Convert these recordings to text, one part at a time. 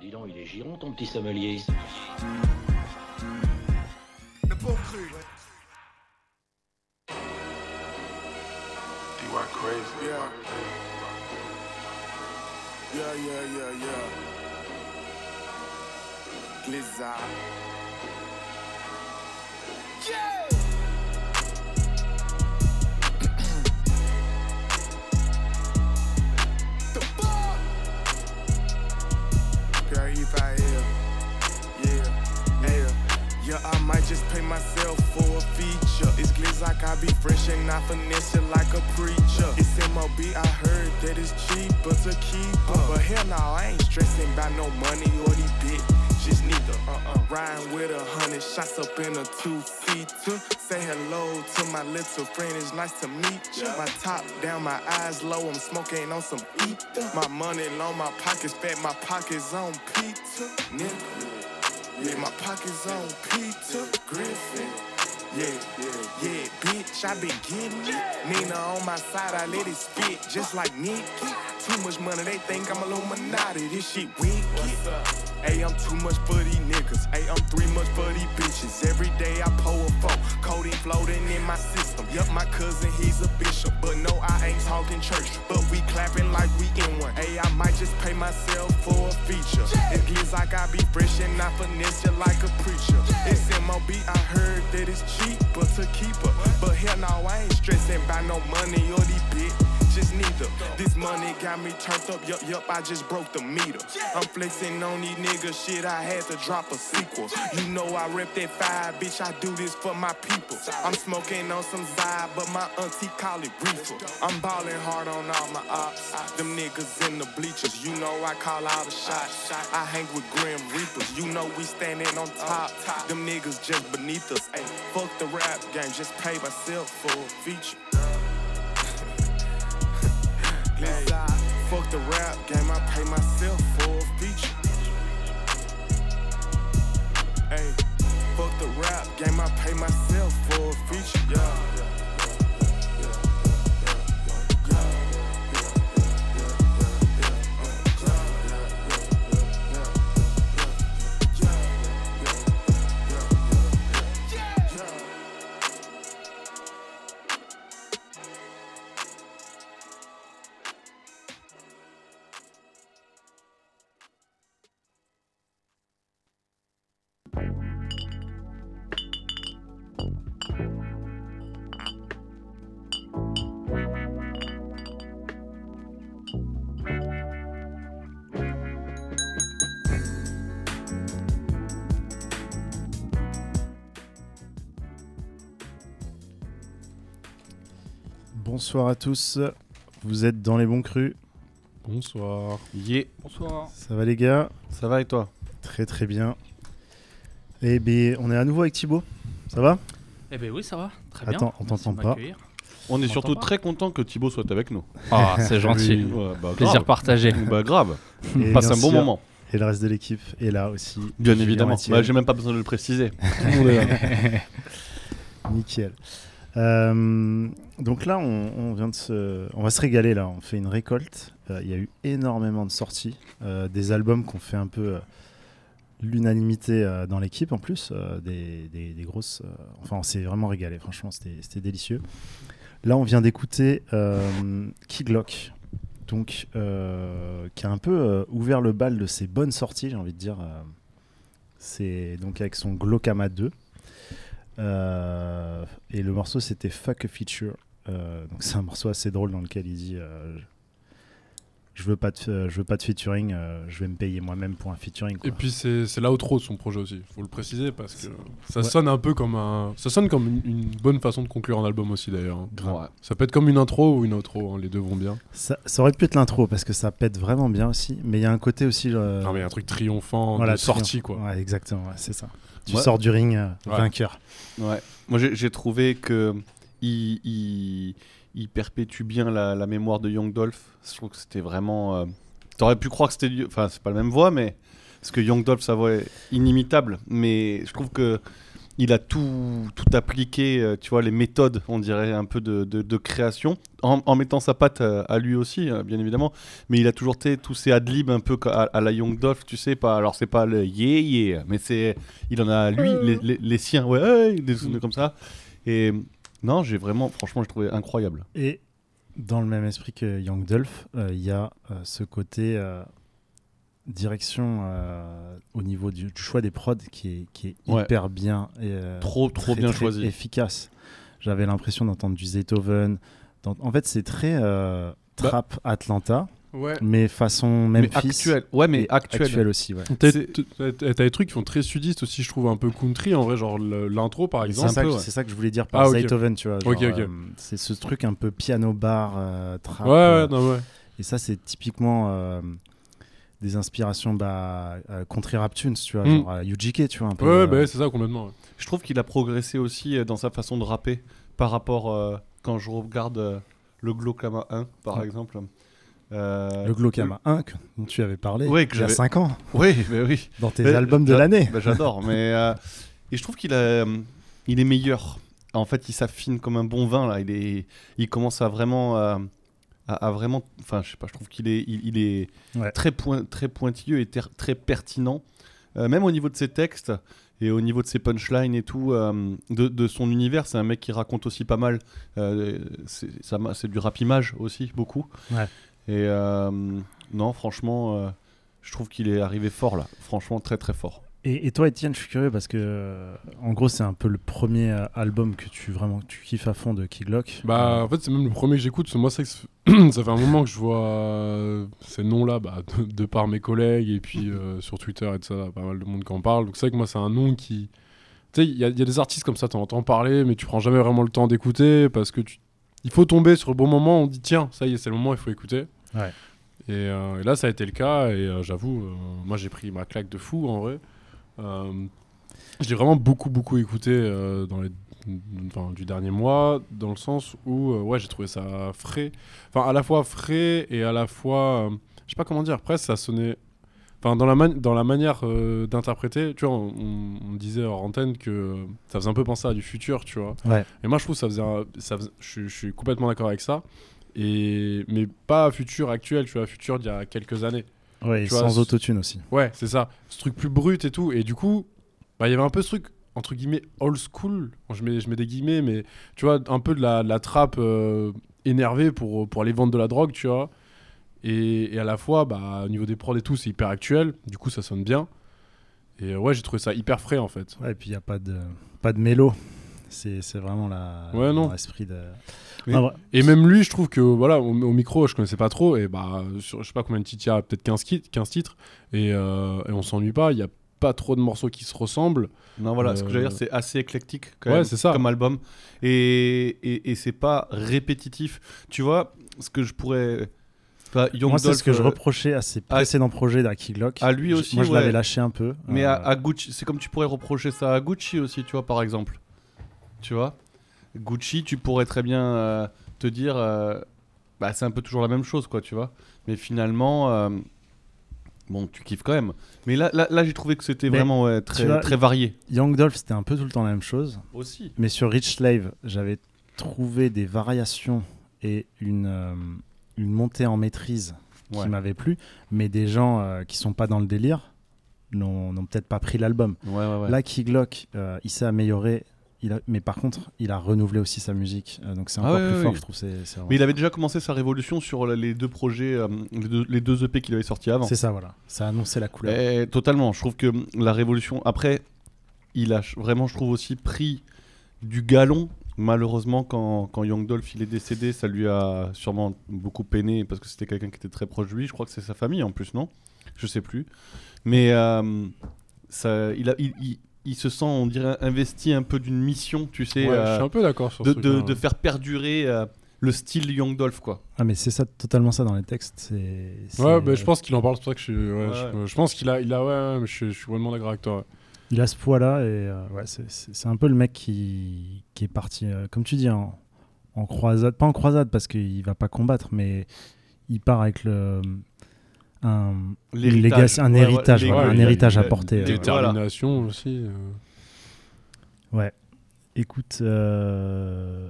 Dis donc, il est giron ton petit sommelier. Le bon cru. DY crazy. Yeah. Yeah, yeah, yeah, yeah. Blizzard. P-R-E-5-L. Yeah, yeah. Yeah, I might just pay myself for a feature. It's glitz like I be fresh and I finesse it like a preacher. It's MOB, I heard that it's cheaper to keep up. But hell no, I ain't stressing about no money or these bitches neither. Uh-uh. Riding with a hundred shots up in a two-seater. Say hello to my little friend, it's nice to meet you. My top down, my eyes low, I'm smoking on some ether. My money long, my pockets fat, my pockets on pizza. Nigga. Yeah, my pockets on Peter Griffin. Yeah, yeah, yeah, bitch, I been getting it. Nina on my side, I let it spit just like Nicky. Too much money, they think I'm a Illuminati. This shit wicked. Hey, I'm too much for these niggas. Hey, I'm three much for these bitches. Every day I pour a four. Codeine floating in my system. Yup, my cousin, he's a bishop. But no, I ain't talking church. But we clapping like we in one. Hey, I might just pay myself for a feature. It gets like I be fresh and I finesse you like a preacher. It's MOB, I heard that it's cheaper to keep her. But hell no, I ain't stressing about no money or these bitches neither. This money got me turned up, yup, yup, I just broke the meter. I'm flexing on these niggas, shit, I had to drop a sequel. You know I rep that five, bitch, I do this for my people. I'm smoking on some vibe, but my auntie call it reefer. I'm balling hard on all my ops. Them niggas in the bleachers, you know I call all the shots. I hang with Grim Reapers, you know we standing on top. Them niggas just beneath us. Ay, fuck the rap game, just pay myself for a feature. Hey, fuck the rap game, I pay myself for a feature. Hey, fuck the rap game, I pay myself for a feature. Yeah. Bonsoir à tous, vous êtes dans les bons crus. Bonsoir. Yeah. Bonsoir. Ça va les gars? Ça va et toi? Très très bien. Et bien, on est à nouveau avec Thibaut. Ça va? Eh ben oui, ça va. Très bien. Attends, on t'entend pas. On est On surtout très content que Thibaut soit avec nous. Ah, c'est gentil. Ouais, bah, Plaisir partagé. Bah grave. Et On passe bien un bon sûr, moment. Et le reste de l'équipe est là aussi. Bien évidemment. Bah, J'ai même pas besoin de le préciser. Tout le monde est là. Nickel. Euh, donc là, on, vient de se, on va se régaler là. On fait une récolte. Euh, Il y a eu énormément de sorties, euh, des albums qu'on fait un peu l'unanimité dans l'équipe en plus, des, des- grosses. enfin, on s'est vraiment régalé. Franchement, c'était délicieux. Là, on vient d'écouter euh, Kid Glock, donc qui a un peu ouvert le bal de ses bonnes sorties, j'ai envie de dire. c'est donc avec son Glockama 2. Euh, et le morceau c'était Fuck a Feature. Euh, donc c'est un morceau assez drôle dans lequel il dit euh, je veux pas de, euh, je veux pas de featuring, euh, je vais me payer moi-même pour un featuring. quoi. Et puis c'est c'est l'outro de son projet aussi, faut le préciser parce que ça Ouais. sonne un peu comme un, ça sonne comme une, une bonne façon de conclure un album aussi d'ailleurs. hein. Ouais. Ça peut être comme une intro ou une outro, hein, les deux vont bien. Ça, ça aurait pu être l'intro parce que ça pète vraiment bien aussi, mais il y a un côté aussi. euh, Non mais il y a un truc triomphant voilà, de sortie quoi. Ouais, exactement, ouais, c'est ça. Tu Ouais. sors du ring euh, Ouais. vainqueur. Ouais. Moi, j'ai j'ai trouvé que il, il, il perpétue bien la, la mémoire de Young Dolph. Je trouve que c'était vraiment. euh, T'aurais pu croire que c'était. Enfin, c'est pas la même voix, mais parce que Young Dolph, sa voix est inimitable. Mais je trouve que il a tout, tout appliqué, euh, tu vois, les méthodes, on dirait, un peu de, de- de création, en, en mettant sa patte euh, à lui aussi, euh, bien évidemment. Mais il a toujours tous ces adlibs un peu à, à la Young Dolph, tu sais, pas, alors c'est pas le yeah yeah, mais c'est, il en a lui, les, les- les siens, ouais, ouais, des trucs comme ça. Et non, j'ai vraiment, franchement, j'ai trouvé incroyable. Et dans le même esprit que Young Dolph, euh, il y a euh, ce côté euh, direction au niveau du, du choix des prods qui est, qui est Ouais. hyper bien et Trop, trop très, bien très choisi. efficace. J'avais l'impression d'entendre du Beethoven. En fait, c'est très Bah. trap Atlanta, Ouais. mais façon Mais Memphis. actuel, ouais, mais et actuel. aussi. Ouais. T'as des trucs qui font très sudistes aussi, je trouve, un peu country, en vrai, genre l'intro par C'est exemple. ça, ouais. c'est ça que je voulais dire par Ah. Beethoven, tu vois. Ok, genre, ok. euh, c'est ce truc un peu piano bar, euh, trap. Ouais, euh, ouais, non, ouais. Et ça, c'est typiquement euh, des inspirations bah, euh, country rap tunes, tu vois, Mm. genre euh, UGK, tu vois, un peu. Ouais, euh, bah, ouais, c'est ça complètement. ouais. Je trouve qu'il a progressé aussi euh, dans sa façon de rapper par rapport euh, quand je regarde euh, le Glaucama 1 par Ouais. exemple. Euh, le Glaucama 1 que- dont tu avais parlé Ouais, que il y a j'avais- 5 ans, Oui, mais oui. dans tes Mais albums de l'année. bah, J'adore, mais euh, et je trouve qu'il a, euh, il est meilleur. En fait, il s'affine comme un bon vin là. Il est, il commence à vraiment, à, à vraiment, enfin, je sais pas. Je trouve qu'il est, il, il est Ouais. très point, très pointilleux et ter- très pertinent, Euh, même au niveau de ses textes et au niveau de ses punchlines et tout, euh, de, de son univers. C'est un mec qui raconte aussi pas mal. Euh, c'est du rap image aussi beaucoup. Ouais. Et euh, non, franchement, euh, je trouve qu'il est arrivé fort là. Franchement, très très fort. Et, et toi, Étienne, je suis curieux parce que, euh, en gros, c'est un peu le premier album que tu vraiment que tu kiffes à fond de Kid Glock. Bah, en fait, c'est même le premier que j'écoute. Moi, ça ça fait un moment que je vois ces noms-là bah, de, de par mes collègues et puis euh, sur Twitter et tout ça, pas mal de monde qui en parle. Donc, c'est vrai que moi, c'est un nom qui. Tu sais, il y, a- il y a des artistes comme ça, tu entends parler, mais tu prends jamais vraiment le temps d'écouter parce que tu. Il faut tomber sur le bon moment, on dit tiens, ça y est, c'est le moment, il faut écouter. Ouais. Et, euh, et là, ça a été le cas, et euh, j'avoue, euh, moi j'ai pris ma claque de fou en vrai. J'ai vraiment beaucoup, beaucoup écouté dans les, enfin, du dernier mois, dans le sens où euh, ouais, j'ai trouvé ça frais. Enfin, à la fois frais et à la fois. euh, je sais pas comment dire, presque ça sonnait. Enfin, dans la, man- dans la manière euh, d'interpréter, tu vois, on, on- on disait hors antenne que ça faisait un peu penser à du futur, tu vois. Ouais. Et moi, je trouve que ça faisait. un- ça faisait- je, suis- je suis complètement d'accord avec ça. Et, mais pas futur actuel, tu vois, futur d'il y a quelques années. Ouais, et vois, sans autotune aussi. Ouais, c'est ça. Ce truc plus brut et tout. Et du coup, bah, il y avait un peu ce truc, entre guillemets, old school. Bon, je, mets, je mets des guillemets, mais tu vois, un peu de la, de la trappe euh, énervée pour, pour aller vendre de la drogue, tu vois. Et, et à la fois, bah, au niveau des prods et tout, c'est hyper actuel. Du coup, ça sonne bien. Et euh, ouais, j'ai trouvé ça hyper frais, en fait. Ouais, et puis il n'y a pas de, pas de mélo. C'est c'est vraiment Ouais, l'esprit de. Mais- Ah, ouais. Et même lui, je trouve que voilà, au, au micro, je connaissais pas trop. Et bah, sur, je sais pas combien de titres il y a, peut-être 15, qui- 15 titres. Et, euh, et on s'ennuie pas. Il y a pas trop de morceaux qui se ressemblent. Non, voilà, ce que Euh, j'allais dire, c'est assez éclectique quand Ouais, même, c'est ça. comme album. Et, et, et c'est pas répétitif. Tu vois, ce que je pourrais. Enfin, Moi, c'est ce que je euh, reprochais à ses précédents projets d'Aki Glock. à lui aussi, Moi, je ouais. l'avais lâché un peu. Mais Euh, à, à Gucci, c'est comme tu pourrais reprocher ça à Gucci aussi, tu vois, par exemple. Tu vois? Gucci, tu pourrais très bien euh, te dire. euh, bah, c'est un peu toujours la même chose, quoi, tu vois. Mais finalement. Bon, tu kiffes quand même. Mais là, là, là j'ai trouvé que c'était vraiment ouais, très, vois, très varié. Young Dolph, c'était un peu tout le temps la même chose. Aussi. Mais sur Rich Slave, j'avais trouvé des variations et une, une montée en maîtrise Ouais. qui m'avait plu. Mais des gens euh, qui sont pas dans le délire n'ont peut-être pas pris l'album. Ouais, ouais, ouais. Là, Key Glock, euh, il s'est amélioré. Il a- mais par contre, il a renouvelé aussi sa musique. Euh, donc c'est Ah encore ouais, plus fort, je trouve. Mais il avait déjà commencé sa révolution sur les deux projets, euh, les, deux, les deux EP qu'il avait sortis avant. C'est ça, voilà. Ça a annoncé la couleur. Totalement. Je trouve que la révolution. Après, il a vraiment, je trouve aussi pris du galon. Malheureusement, quand, quand Young Dolph il est décédé, ça lui a sûrement beaucoup peiné parce que c'était quelqu'un qui était très proche de lui. Je crois que c'est sa famille en plus, non? Je sais plus. Mais euh, ça, il, a, il, il- il se sent, on dirait, investi un peu d'une mission, tu sais, Ouais, euh, je suis un peu d'accord sur de, ce de, faire perdurer euh, le style Young Dolph, quoi. Ah, mais c'est ça, totalement ça dans les textes. C'est. Ouais, bah, je pense qu'il en parle, c'est pour ça que je suis. ouais, Ouais. je, je pense qu'il a, il a, ouais, ouais, mais je, suis- je suis vraiment d'accord avec toi. Ouais. Il a ce poids-là et euh, ouais, c'est- un peu le mec qui, qui est parti, euh, comme tu dis, en, en croisade. Pas en croisade parce qu'il va pas combattre, mais il part avec le. Un, legacy- un Ouais, ouais, héritage, voilà, ouais, un héritage il à a- porter. euh. Voilà. Détermination aussi. euh. Écoute, euh,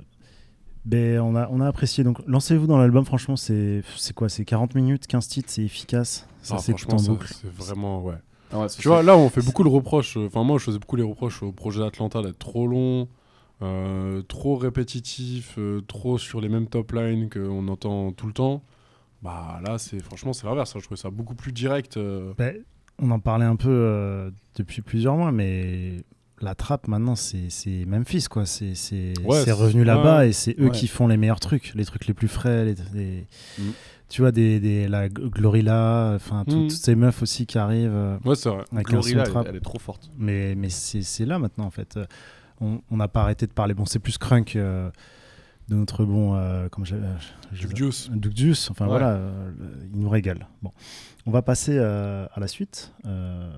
ben, on, a, on a apprécié. Donc, lancez-vous dans l'album. Franchement, c'est c'est quoi? C'est 40 minutes, 15 titres, c'est efficace. Ça, Ah, c'est tout franchement, en boucle. c'est vraiment ouais. Ouais, Tu vois, là, on fait beaucoup le reproche. euh, Enfin, moi, je faisais beaucoup les reproches au projet d'Atlanta d'être trop long, euh, trop répétitif, euh, trop sur les mêmes top lines qu'on entend tout le temps. Bah là, c'est franchement, c'est l'inverse. hein. Je trouvais ça beaucoup plus direct. euh. Ben, on en parlait un peu euh, depuis plusieurs mois, mais la trappe maintenant, c'est c'est Memphis, quoi. C'est c'est- Ouais, revenu là-bas ouais. et c'est eux Ouais. qui font les meilleurs trucs, les trucs les plus frais. Les, les- Mm. Tu vois, des, des, la Glorilla, enfin, tout- Mm. toutes ces meufs aussi qui arrivent euh, Ouais, c'est vrai. avec Glorilla, elle, est trop forte. Mais, mais c'est c'est là maintenant, en fait. Euh, On on n'a pas arrêté de parler. Bon, c'est plus Crunk euh, de notre bon. Euh, euh, je- Duke Deuce. Duke Deuce, enfin Ouais. voilà, euh, il nous régale. Bon, on va passer euh, à la suite. Euh,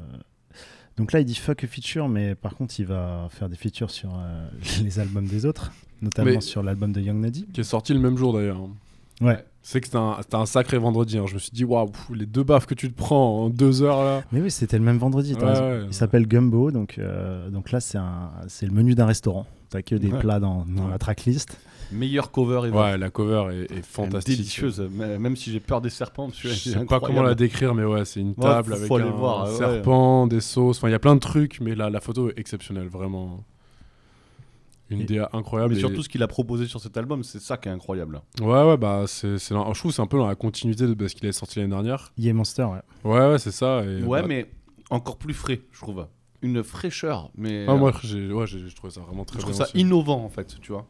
donc là, il dit fuck a feature, mais par contre, il va faire des features sur euh, les albums des autres, notamment Mais- sur l'album de Young Nadi. Qui est sorti le même jour d'ailleurs. Ouais. C'est que c'était un, sacré vendredi. hein. Je me suis dit, waouh, les deux baffes que tu te prends en deux heures là. Mais oui, c'était le même vendredi. Ouais, ouais. il s'appelle Gumbo, donc, euh, donc là, c'est le menu d'un restaurant. T'as que des Ouais. plats dans, dans Ouais. la tracklist. Meilleur cover ever. Ouais, la cover est, est Elle est fantastique. Délicieuse, même si j'ai peur des serpents. Je sais pas comment la décrire, mais ouais, c'est une table faut- avec faut un voir, ouais. serpent, des sauces. Enfin, il y a plein de trucs, mais la, la photo est exceptionnelle, vraiment. Une Et- DA incroyable. Mais et- surtout ce qu'il a proposé sur cet album, c'est ça qui est incroyable. Ouais, ouais, bah, c'est, je trouve que c'est un peu dans la continuité de ce qu'il est sorti l'année dernière. Yeah Monster, ouais. Ouais, ouais, c'est ça. Et, Ouais, bah, mais encore plus frais, je trouve. Une fraîcheur, mais ah, moi, j'ai, ouais, j'ai, j'ai trouvé ça vraiment très je trouve ça aussi. innovant en fait, tu vois.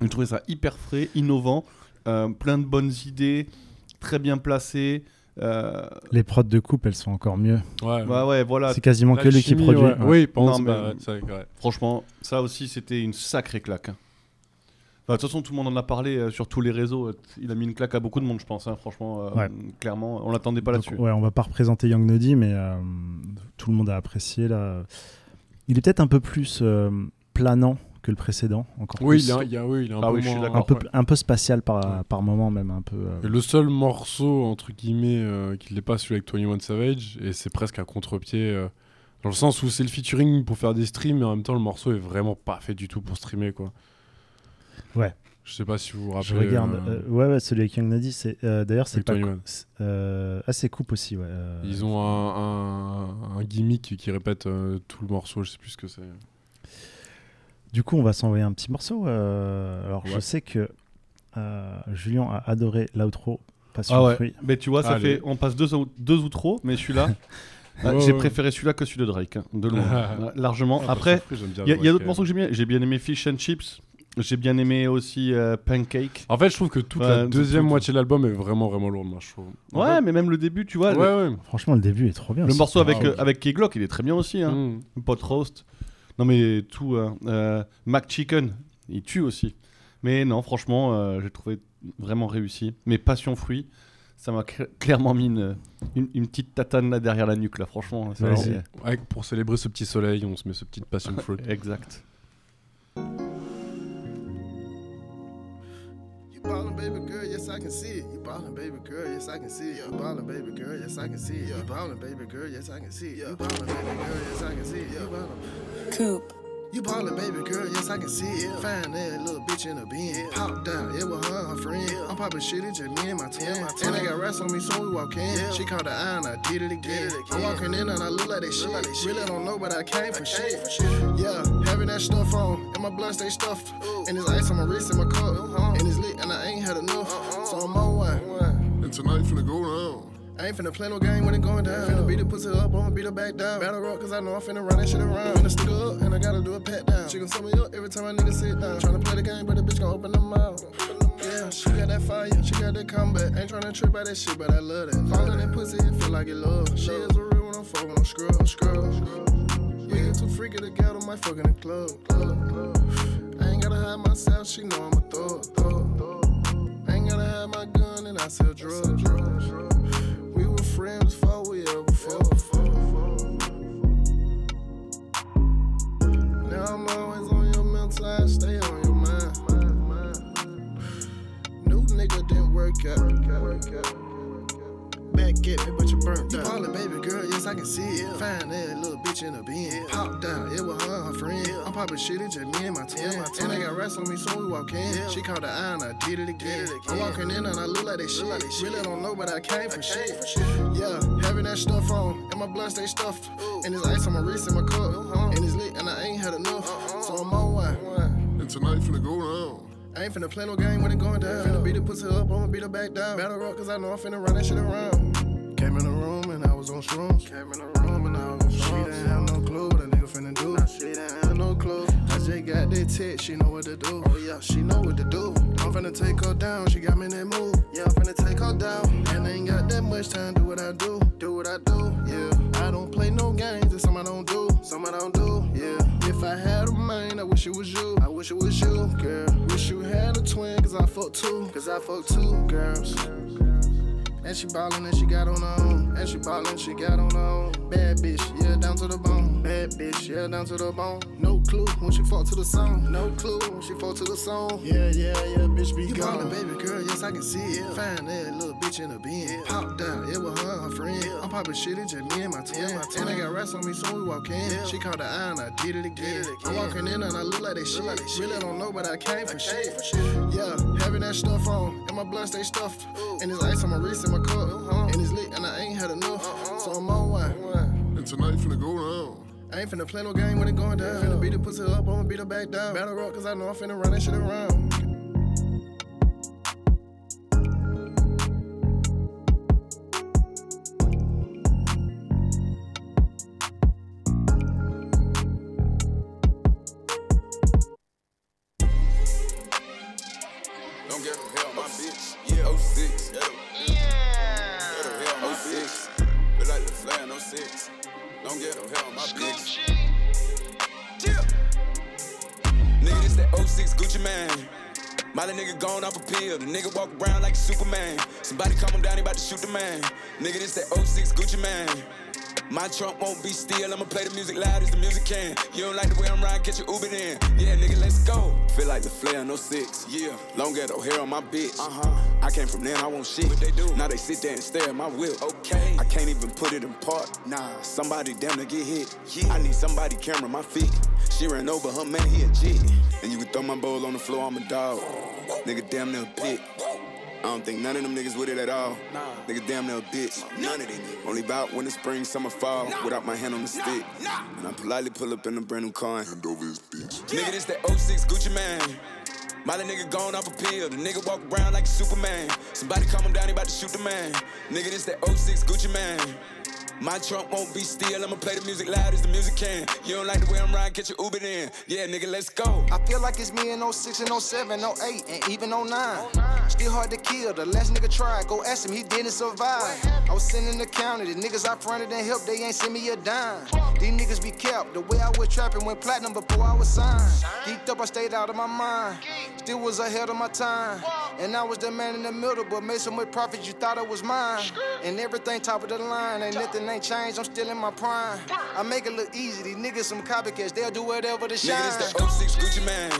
Je trouvais ça hyper frais, innovant, euh, plein de bonnes idées, très bien placé. Euh, Les prods de coupe, elles sont encore mieux. Ouais, ouais, ouais, voilà. C'est quasiment que lui qui produit. ouais. ouais. Oui, pense, Non, mais- bah, ouais, c'est vrai, ouais. Franchement, ça aussi, c'était une sacrée claque. hein. Enfin, de toute façon, tout le monde en a parlé euh, sur tous les réseaux. Il a mis une claque à beaucoup de monde, je pense. hein, franchement, euh, Ouais. clairement, on l'attendait pas là-dessus. ouais, on va pas représenter Young Nuddy, mais euh, tout le monde a apprécié là. Il est peut-être un peu plus euh, planant que le précédent, encore Oui, plus. il, est, il, y a, oui, il est un Ah peu oui, je moins- un peu, ouais. un peu spatial par, Ouais. par moment même un peu. euh, Et le seul morceau, entre guillemets, euh, qui n'est pas celui avec 21 Savage, et c'est presque un contre-pied, euh, dans le sens où c'est le featuring pour faire des streams, mais en même temps, le morceau est vraiment pas fait du tout pour streamer, quoi. Ouais. Je sais pas si vous vous je rappelez. regarde. euh, euh, ouais, ouais, celui avec Young Nuddy, c'est euh, d'ailleurs c'est pas. 21. c'est, Euh, ah, c'est coupe aussi, ouais. euh, Ils ont un, un, un gimmick qui répète euh, tout le morceau, je sais plus ce que c'est. Du coup, on va s'envoyer un petit morceau. euh, alors, je sais que euh, Julien a adoré l'outro. Passion Ah ouais. fruit. Mais tu vois, ça Allez. fait. On passe deux, ou- deux ou trop, mais celui-là. ah, j'ai ouais. préféré celui-là que celui de Drake, hein, de loin. Largement. Ah, Après, j'aime il y a, d'autres morceaux que j'ai bien. J'ai bien aimé Fish and Chips. J'ai bien aimé aussi euh, Pancake. En fait, je trouve que toute la deuxième tout- moitié de l'album est vraiment, vraiment lourde, moi, je trouve. En Ouais, fait- mais même le début, tu vois. ouais, le, ouais. Franchement, le début est trop bien. le aussi. morceau avec, euh, avec K-Glock, il est très bien aussi. Hein. Mm. Pot roast. Non, mais tout. hein. Euh, Mac Chicken, il tue aussi. Mais non, franchement, euh, j'ai trouvé vraiment réussi. Mais Passion Fruit, ça m'a cl- clairement mis une, une, une petite tatane là derrière la nuque, là, franchement. Ouais, pour célébrer ce petit soleil, on se met ce petit passion fruit. Exact. Ballin', baby girl, yes I can see it. You ballin', baby girl, yes I can see it. You ballin', baby girl, yes I can see it. You ballin', baby girl, yes I can see it. You ballin', baby girl, yes I can see it. You ballin'. Coop. You ballin', baby girl, yes I can see it. Find that little bitch in a bin. Pop down, it was her and her friend. I'm poppin' shit, it's just me and my twin. And I got rats on me, so we walk in. She caught the eye and I did it again. I'm walking in and I look like that shit. Really don't know, but I came for shit. Yeah, having that stuff on, and my blood stay stuffed. And it's ice on my wrist and my cup. And it's lit, and I ain't had enough. So I'm on one. Way. And tonight finna go down. I ain't finna play no game when it going down. Finna beat the pussy up, I'ma beat her back down. Battle up, cause I know I'm finna run that shit around. Finna stick up, and I gotta do a pat down. She gon' sum me up every time I nigga sit down. Tryna play the game, but the bitch gon' open her mouth. Yeah, she got that fire, she got that combat. Ain't tryna trip by that shit, but I love that. Falling that pussy, it feel like it love. She is a real one, I'm fucking, I'm scrub, I'm too freaky to get on my the club. I ain't gotta hide myself, she know I'm a thug. I ain't gotta hide my gun, and I sell drugs. Friends before we ever fought. Now I'm always on your mental, I stay on your mind. New nigga didn't work out. Back back at me, but you burnt out. You probably baby girl, yes, I can see it. Find that little bitch in the bin. Popped out, it was her and her friend. I'm popping shit, it's just me and my twin. And they got rats on me, so we walk in. She caught the eye and I did it again. I'm walking in and I look like that shit. Really don't know, but I came for shit. Yeah, having that stuff on, and my blood stay stuffed. And there's ice on my wrist and my cup. Uh-huh. And it's lit, and I ain't had enough. Uh-uh. So I'm on one. And tonight finna go down. I ain't finna play no game when it going down. Finna beat the pussy up, I'ma beat her back down. Battle rock, cause I know I'm finna run that shit around. Came in the room and I was on shrooms. Came in the room and I was on shrooms. She didn't have no clue what a nigga finna do. She didn't have no clue. I just got that text, she know what to do. Oh yeah, she know what to do. I'm finna take her down, she got me in that mood. Yeah, I'm finna take her down. And I ain't got that much time, do what I do. Do what I do, yeah. I don't play no games, it's something I don't do. Something I don't do, yeah. If I had a man, I wish it was you. I wish it was you, girl. Wish you had a twin, cause I fuck two. Cause I fuck two girls. And she ballin' and she got on her own. And she ballin', she got on her own. Bad bitch, yeah, down to the bone. Bad bitch, yeah, down to the bone. No clue when she fall to the song. No clue when she fall to the song. Yeah, yeah, yeah, bitch be you gone. baby girl, yes, I can see it. Find that little bitch in the bin. Popped out, it was her and her friend. I'm poppin' shit, it's just me and my twin. And I got rats on me, so we walk in. She caught the eye and I did it again. I'm walking in and I look like that shit. Really don't know, but I came for shit. Yeah, having that stuff on, and my blood stay stuffed. And there's ice on my wrist and my cup. And it's lit, and I ain't had enough. So I'm on one. And tonight finna go down. I ain't finna play no game when it going down. Finna beat the pussy up, I'ma beat her back down. Battle rock, cause I know I'm finna run that shit around. Don't get no hell, my bitch. Yeah, 06. Yeah. Six. Don't get no hell, my bitch. Yeah. Nigga, this that 06 Gucci man. Molly nigga gone off a pill. The nigga walk around like Superman. Somebody calm him down, he about to shoot the man. Nigga, this that 06 Gucci man. My trunk won't be still, I'ma play the music loud as the music can. You don't like the way I'm riding, catch your Uber then. Yeah, nigga, let's go. Feel like the flare, no six. Yeah, long ghetto hair on my bitch. Uh huh. I came from there, I want shit. What they do? Now they sit there and stare at my whip. Okay. I can't even put it in park. Nah, somebody damn to get hit. Yeah. I need somebody camera my feet. She ran over her man, he a G. And you can throw my bowl on the floor, I'm a dog. Nigga, damn near a pit. I don't think none of them niggas with it at all. Nigga, damn near a bitch. None of them. Only bout when the spring, summer, fall. Without my hand on the stick. And I politely pull up in a brand new car. and Hand over his bitch. Nigga, this that 06 Gucci man. Molly nigga gone off a pill. The nigga walk around like a Superman. Somebody calm him down, he about to shoot the man. Nigga, this that 06 Gucci man. My trunk won't be still, I'ma play the music loud as the music can. You don't like the way I'm riding, catch your Uber then. Yeah, nigga, let's go. I feel like it's me in 06 and 07, 08, and even 09. Still hard to kill, the last nigga tried. Go ask him, he didn't survive. I was in the county, the niggas I fronted and helped, they ain't send me a dime. These niggas be kept, the way I was trapping went platinum before I was signed. Geeked up, I stayed out of my mind. Still was ahead of my time. And I was the man in the middle, but made so much profit you thought it was mine. And everything top of the line, ain't nothing ain't changed, I'm still in my prime. I make it look easy, these niggas some copycats, they'll do whatever to shine. Nigga, this that 06 Gucci man.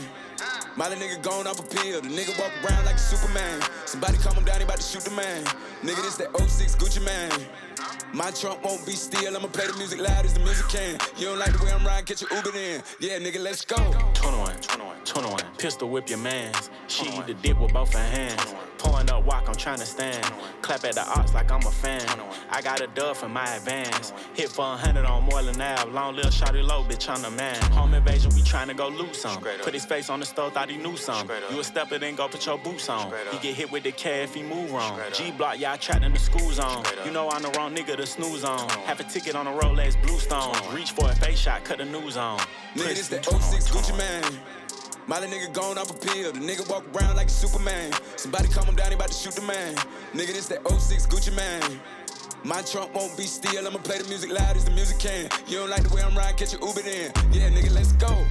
Molly nigga gone off a pill. The nigga walk around like a Superman. Somebody calm him down, he about to shoot the man. Nigga, this that 06 Gucci man. My trunk won't be still, I'ma play the music loud as the music can. You don't like the way I'm riding, catch your Uber in. Yeah, nigga, let's go. 21, 21, 21. Pistol whip your mans. She eat the dip with both her hands. Pouring up walk, I'm trying to stand. Clap at the ox like I'm a fan. I got a dub for my advance. Hit for a hundred on Moreland Ave. Long little shotty low, bitch, I'm the man. Home invasion, we trying to go loot some. Put his face on the stove, thought he knew some. You a stepper, then go put your boots on. He get hit with the K if he move wrong. G block, y'all trapped in the school zone. You know I'm the wrong nigga to snooze on. Have a ticket on a Rolex Bluestone. Reach for a face shot, cut the news on. Nigga, this that 06 Gucci man. Molly nigga gone off a pill. The nigga walk around like a Superman. Somebody calm him down, he about to shoot the man. Nigga, this that 06 Gucci man. My trunk won't be still, I'ma play the music loud as the music can. You don't like the way I'm riding, catch your Uber then. Yeah, nigga, let's go.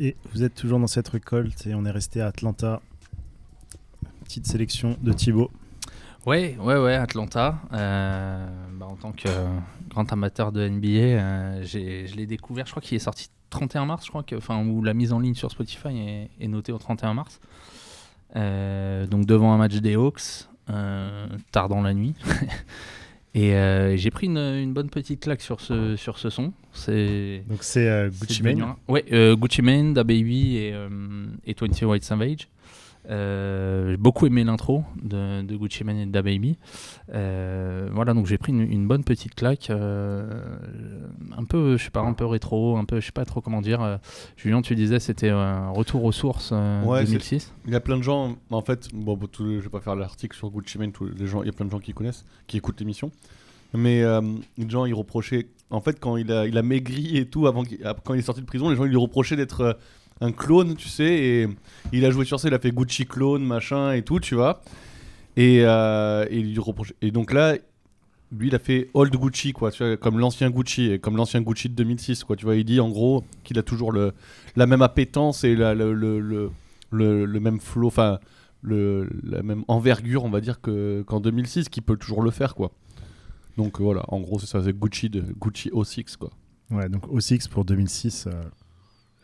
Et vous êtes toujours dans cette récolte et on est resté à Atlanta. Petite sélection de Thibaut. Ouais, ouais, ouais, Atlanta. Euh, bah, en tant que grand amateur de NBA, euh, je l'ai découvert. Je crois qu'il est sorti 31 mars, je crois que, où la mise en ligne sur Spotify est, est notée au 31 mars. Euh, donc devant un match des Hawks, tard dans la nuit. Et euh, j'ai pris une, une bonne petite claque sur ce, sur ce son. C'est Donc c'est euh, c'est Gucci Mane. Ouais, euh, Gucci Mane, Da Baby et, et 20 White Savage. Euh, j'ai beaucoup aimé l'intro de, de Gucci Mane et de Da Baby. Euh, voilà, donc j'ai pris une, une bonne petite claque, euh, un peu, je sais pas, un peu rétro, un peu, je sais pas trop comment dire. Julien, tu disais c'était un retour aux sources Ouais, 2006. Il y a plein de gens, en fait, bon, bon, je vais pas faire l'article sur Gucci Mane, les gens, il y a plein de gens qui connaissent, qui écoutent l'émission. Mais les gens, ils reprochaient, en fait, quand il a, il a maigri et tout, avant quand il est sorti de prison, les gens, ils lui reprochaient d'être un clone, tu sais, et il a joué sur ça, il a fait Gucci clone, machin et tout, tu vois. Et, euh, et, il lui reprochait- et donc là, lui, il a fait Old Gucci, quoi, comme l'ancien Gucci, comme l'ancien Gucci de 2006, quoi, tu vois. Il dit en gros qu'il a toujours le, la même appétence et le, même flow, enfin, la même envergure, on va dire, que, qu'en 2006, qu'il peut toujours le faire, quoi. Donc voilà, en gros, c'est ça, c'est Gucci, de, Gucci 06, quoi. Ouais, donc O6 pour 2006, euh,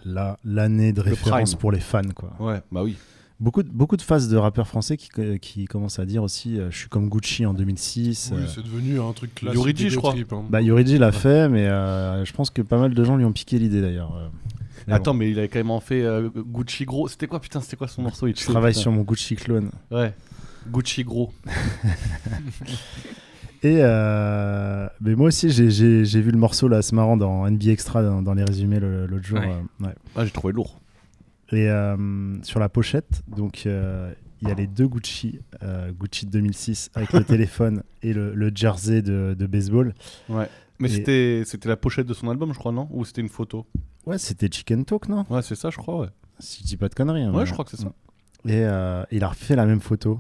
la- l'année de référence pour les fans. Quoi. Ouais, bah oui. Beaucoup, de, beaucoup de phases de rappeurs français qui, qui commencent à dire aussi euh, je suis comme Gucci en 2006. Oui, euh, c'est devenu un truc classique. Yoriji, je crois. trip, hein. bah, Yoriji l'a fait, mais euh, je pense que pas mal de gens lui ont piqué l'idée d'ailleurs. euh. Bon, Attends, mais il avait quand même fait euh, Gucci gros. C'était quoi, putain, c'était quoi son morceau? Il je travaille putain. sur mon Gucci clone. Ouais. Gucci gros. Et euh, mais moi aussi, j'ai- vu le morceau là, c'est marrant, dans NBA Extra, dans, dans les résumés l'autre jour. Ouais. euh, ouais. Ah, j'ai trouvé lourd. Et euh, sur la pochette, donc euh, il y a les deux Gucci, euh, Gucci de 2006 avec le téléphone et le, le jersey de, de baseball. Ouais. Mais Et- c'était, c'était la pochette de son album, je crois, non? Ou c'était une photo? Ouais, c'était Chicken Talk, non? Ouais, c'est ça, je crois, ouais. Si je dis pas de conneries. hein, Ouais, mais- je crois que c'est ça. Et euh, il a refait la même photo,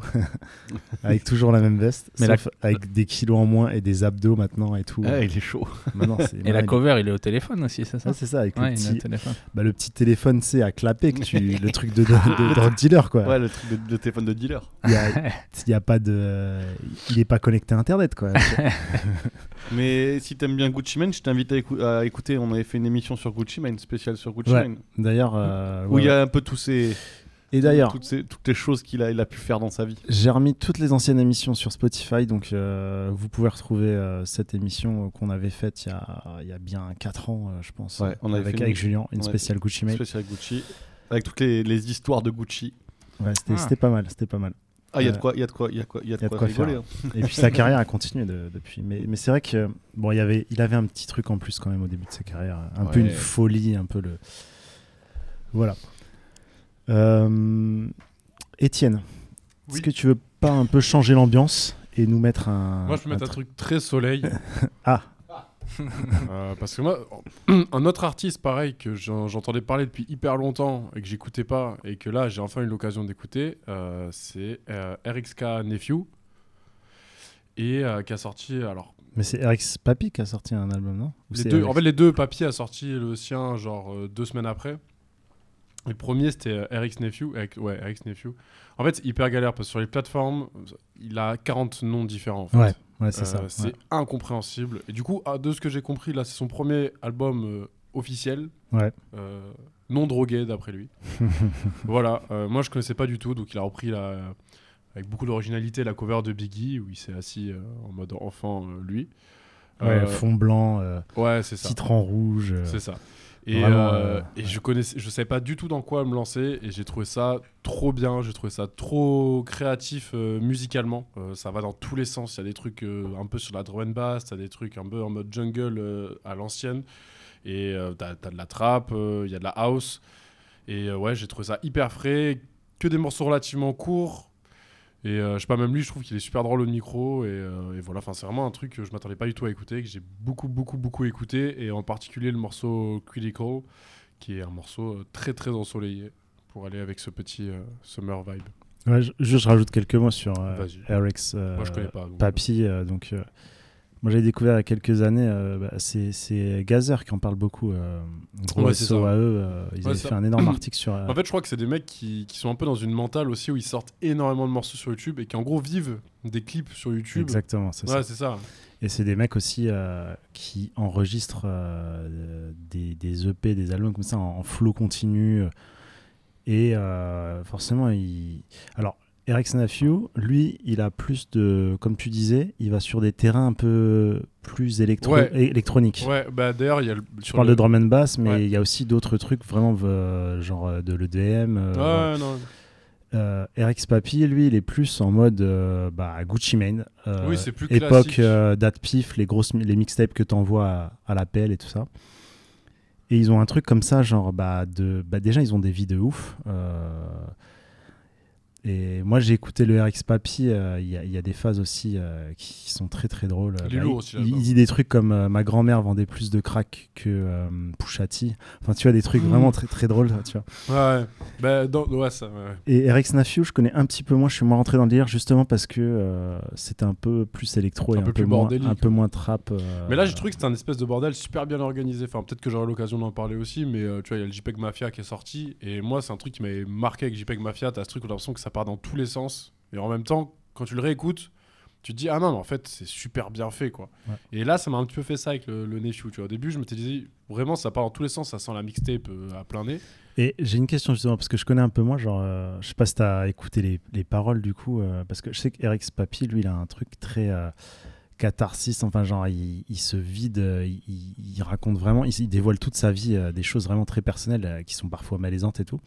avec toujours la même veste, Mais sauf avec des kilos en moins et des abdos maintenant et tout. Ah, il est chaud. Maintenant, c'est- Et maintenant, la il- cover, il est au téléphone aussi, c'est ça Ouais, c'est ça, avec Ouais, le, il est petit, au téléphone. bah, le petit téléphone, c'est à clapper, que tu, le truc de, de, de drug dealer, quoi. Ouais, le truc de, de téléphone de dealer. Il y a, pas de, il est pas connecté à Internet, quoi. Mais si t'aimes bien Gucci Mane, je t'invite à, écou- à écouter. On avait fait une émission sur Gucci Mane, spéciale sur Gucci Ouais. Mane. D'ailleurs, euh, Où ouais, il y a un peu tous ces, et d'ailleurs, toutes, ces, toutes les choses qu'il a, il a pu faire dans sa vie. J'ai remis toutes les anciennes émissions sur Spotify, donc euh, vous pouvez retrouver euh, cette émission euh, qu'on avait faite il y a, il y a bien 4 ans, euh, je pense, Ouais, on avait avec, une- Julien, une spéciale Gucci Mane. Spéciale Gucci. Avec toutes les, les histoires de Gucci. Ouais, c'était Ah. c'était pas mal, c'était pas mal. Ah, il y a de quoi, il y a de quoi, il y a de quoi, il y a de quoi, quoi rigoler. hein. Et puis sa carrière a continué de- depuis. Mais, mais c'est vrai que bon, il y avait, il avait un petit truc en plus quand même au début de sa carrière, un peu une folie, un peu le. Voilà. Euh, Étienne, est-ce que tu veux pas un peu changer l'ambiance et nous mettre un. Moi, je vais mettre un truc- truc très soleil. Ah. Euh, parce que moi, un autre artiste pareil que j'en- j'entendais parler depuis hyper longtemps et que j'écoutais pas et que là j'ai enfin eu l'occasion d'écouter, euh, c'est euh, RXK Nephew et qui a sorti alors Mais c'est RX Papi qui a sorti un album, non? Ou les c'est deux, RX? en fait les deux Papy a sorti le sien genre deux semaines après. Le premier c'était euh, RX Nephew, avec- ouais Nephew. En fait hyper galère parce que sur les plateformes il a 40 noms différents. En fait. Ouais, ouais, c'est Euh, ça. C'est ouais. incompréhensible. Et du coup, ah, de ce que j'ai compris, là, c'est son premier album euh, officiel. Ouais. euh, non drogué, d'après lui. voilà. moi, je connaissais pas du tout. Donc, il a repris la, avec beaucoup d'originalité la cover de Biggie, où il s'est assis en mode enfant, lui. Ouais, fond blanc, ouais, c'est ça. citron rouge. C'est ça. Et, Vraiment, euh, euh, je connaissais, je savais pas du tout dans quoi me lancer et j'ai trouvé ça trop bien, j'ai trouvé ça trop créatif euh, musicalement. Euh, ça va dans tous les sens. Il y a des trucs un peu sur la drum and bass, t'as des trucs un peu en mode jungle à l'ancienne et t'as as de la trap, il y a de la house et ouais j'ai trouvé ça hyper frais, que des morceaux relativement courts. Et euh, je sais pas, même lui, je trouve qu'il est super drôle au micro. Et, euh, et voilà, enfin, c'est vraiment un truc que je m'attendais pas du tout à écouter, que j'ai beaucoup, beaucoup, beaucoup écouté. Et en particulier le morceau Critical, qui est un morceau euh, très, très ensoleillé pour aller avec ce petit euh, summer vibe. Ouais, je, juste, rajoute quelques mots sur euh, Moi, je connais pas. donc, Papy. donc, moi, j'avais découvert il y a quelques années. euh, bah, c'est Gazer qui en parle beaucoup. Euh, gros Ouais, SO ça. à eux. euh, ils Ouais, avaient ça. fait un énorme article sur. euh, En fait, je crois que c'est des mecs qui, qui sont un peu dans une mentale aussi où ils sortent énormément de morceaux sur YouTube et qui en gros vivent des clips sur YouTube. exactement, c'est ça. Ouais, c'est ça. Et c'est des mecs aussi qui enregistrent des, des EP, des albums comme ça en, en flow continu. Et forcément, il. Alors, Eric Nephew, lui, il a plus de. Comme tu disais, il va sur des terrains un peu plus électro Ouais. électroniques. Ouais, bah d'ailleurs, il y a le. Je sur parle le- de drum and bass, mais Ouais. il y a aussi d'autres trucs vraiment euh, genre euh, de l'EDM. euh, non. Euh, RX Papy, lui, il est plus en mode bah, Gucci Mane. Oui, c'est plus Époque date pif, les grosses les mixtapes que t'envoies à, à l'appel et tout ça. Et ils ont un truc comme ça, genre, bah, de, bah, déjà, ils ont des vies de ouf. euh, et moi, j'ai écouté le RX Papy. euh, Il y, a- il y a des phases aussi euh, qui sont très très drôles. Il est Bah, lourd aussi, il, l'album. il dit des trucs comme euh, ma grand-mère vendait plus de crack que euh, Pusha T. Enfin, tu vois, des trucs Mmh. vraiment très très drôles, tu vois. Ouais, bah, dans- ouais, ça. ouais. Et Eric Snafiu, je connais un petit peu moins, je suis moins rentré dans le délire justement parce que euh, c'était un peu plus électro et Un un, peu moins, un peu ouais. moins trap. euh, Mais là, j'ai trouvé que c'était un espèce de bordel super bien organisé. Enfin, peut-être que j'aurai l'occasion d'en parler aussi, mais euh, tu vois, il y a le JPEG Mafia qui est sorti. Et moi, c'est un truc qui m'avait marqué avec JPEG Mafia. T'as ce truc où t'as l'impression que ça part dans tous les sens. Et en même temps, quand tu le réécoutes, tu te dis, ah non, mais en fait, c'est super bien fait, quoi. Ouais. Et là, ça m'a un petit peu fait ça avec le, le Nephew, tu vois. Au début, je m'étais dit, vraiment, ça part dans tous les sens. Ça sent la mixtape euh, à plein nez. Et j'ai une question justement parce que je connais un peu moins, genre, euh, je sais pas si t'as écouté les, les paroles du coup, euh, parce que je sais qu'Eric Papy, lui, il a un truc très catharsis, enfin, genre, il, il se vide, il, raconte vraiment, il, il dévoile toute sa vie, des choses vraiment très personnelles qui sont parfois malaisantes et tout.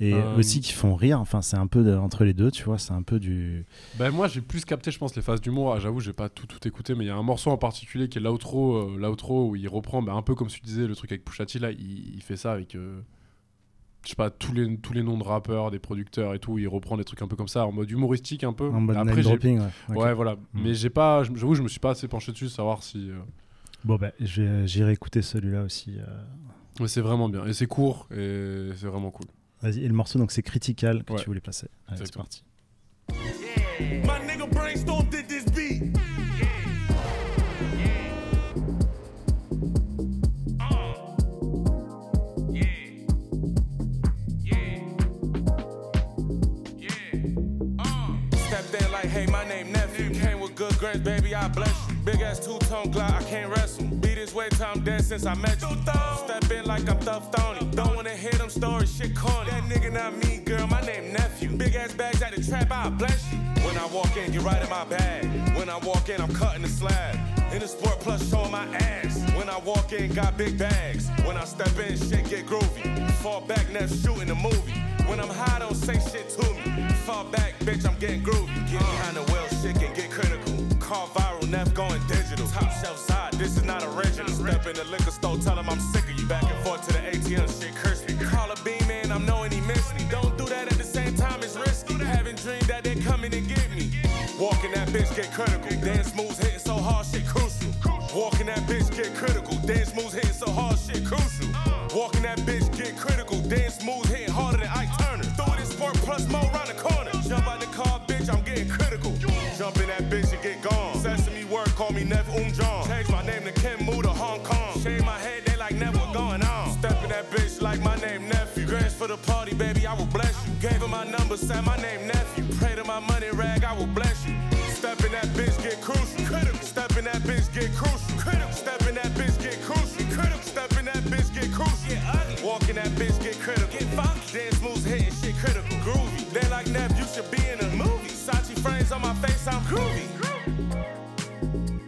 Et Euh, aussi qui font rire, enfin, c'est un peu de- entre les deux, tu vois, c'est un peu du. Ben moi j'ai plus capté je pense les phases d'humour, Ah, j'avoue j'ai pas tout tout écouté mais il y a un morceau en particulier qui est l'outro euh, l'outro où il reprend ben, un peu comme tu disais le truc avec Pusha T là, il, il fait ça avec euh, je sais pas tous les tous les noms de rappeurs, des producteurs et tout, il reprend des trucs un peu comme ça en mode humoristique un peu. En mode Après, dropping, ouais. Ouais voilà, Mm. mais j'ai pas j'avoue je me suis pas assez penché dessus savoir si euh, Bon, vais- j'irai écouter celui-là aussi. euh. mais c'est vraiment bien et c'est court et c'est vraiment cool. Vas-y, et le morceau, donc c'est Critical que Ouais. tu voulais placer. Allez, c'est parti. My nigga brainstorm did this beat. Stepped in like, hey, my name nephew. Came with good baby, I bless you. Big ass two tone Glock, I can't wrestle. Way till dead since I met you. Step in like I'm Thuff Tony. Don't wanna hear them stories, shit corny. That nigga not me, girl, my name nephew. Big ass bags at the trap, I bless you. When I walk in, get right in my bag. When I walk in, I'm cutting the slab. In the sport plus showing my ass. When I walk in, got big bags. When I step in, shit get groovy. Fall back, never shooting the movie. When I'm high, don't say shit to me. Fall back, bitch, I'm getting groovy. Get behind the wheel, shit can get critical. Car viral, Neff going digital. Top shelf side, this is not original. Step in the liquor store, tell him I'm sick of you. Back and forth to the ATM, shit curse me. Call a beam in, I'm knowing he missed me. Don't do that at the same time, it's risky. Haven't dreamed that they're coming to get me. Walking that bitch get critical. Dance moves hitting so hard, shit crucial. Walking that bitch get critical. Dance moves hitting so hard, shit crucial. Her my name nephew. Pray to my money rag, I will bless you. Step in that bitch, get crucial. Critical. Step in that bitch, get crucial. Critical. Step in that bitch, get crucial. Critical. Step in that bitch, get crucial. Get ugly. Walk in that bitch, get critical. Get funky. Dance moves hitting shit critical. Groovy. They like Nev, you should be in a movie. Sachi frames on my face, I'm groovy.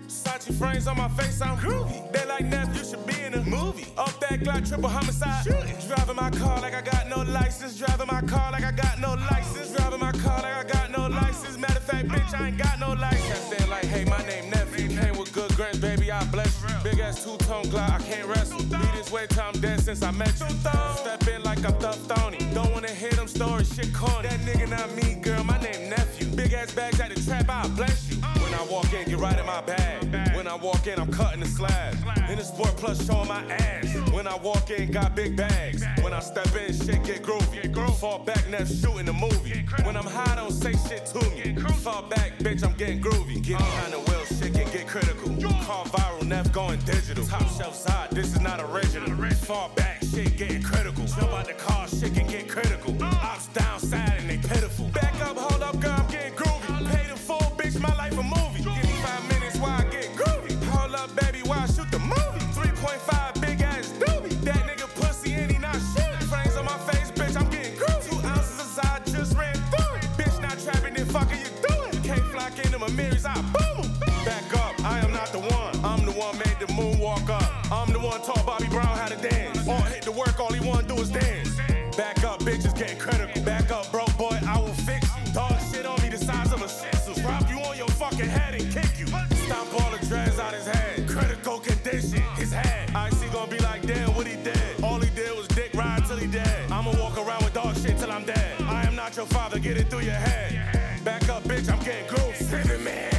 Sachi frames on my face, I'm groovy. They like Nev, you should be in a movie. Up that Glock, triple homicide. Shooting. Driving my car like I got license. Driving my car like I got no license. Driving my car like I got no license. Matter of fact, bitch, I ain't got no license. Stand like, hey, my name nephew. Came with good grades, baby, I bless you. Big ass two tone Glock, I can't wrestle. Be this way till I'm dead since I met you. Step in like I'm Thuff Tony. Don't wanna hear them stories, shit corny. That nigga not me, girl, my name nephew. Big ass bags at the trap, I bless you. When I walk in, get right in my bag. I walk in, I'm cutting the slab. In the sport plus showing my ass. When I walk in, got big bags. When I step in, shit get groovy. Fall back, never shooting the movie. When I'm high, don't say shit to me. Fall back, bitch, I'm getting groovy. Get behind the wheel, shit can get critical. Call viral, never going digital. Top shelf side, this is not original. Fall back, shit getting critical. Jump out the car, shit can get critical. Ops down sad and they pitiful. Back your father, get it through your head. Back up, bitch, I'm getting groovy. Seven man,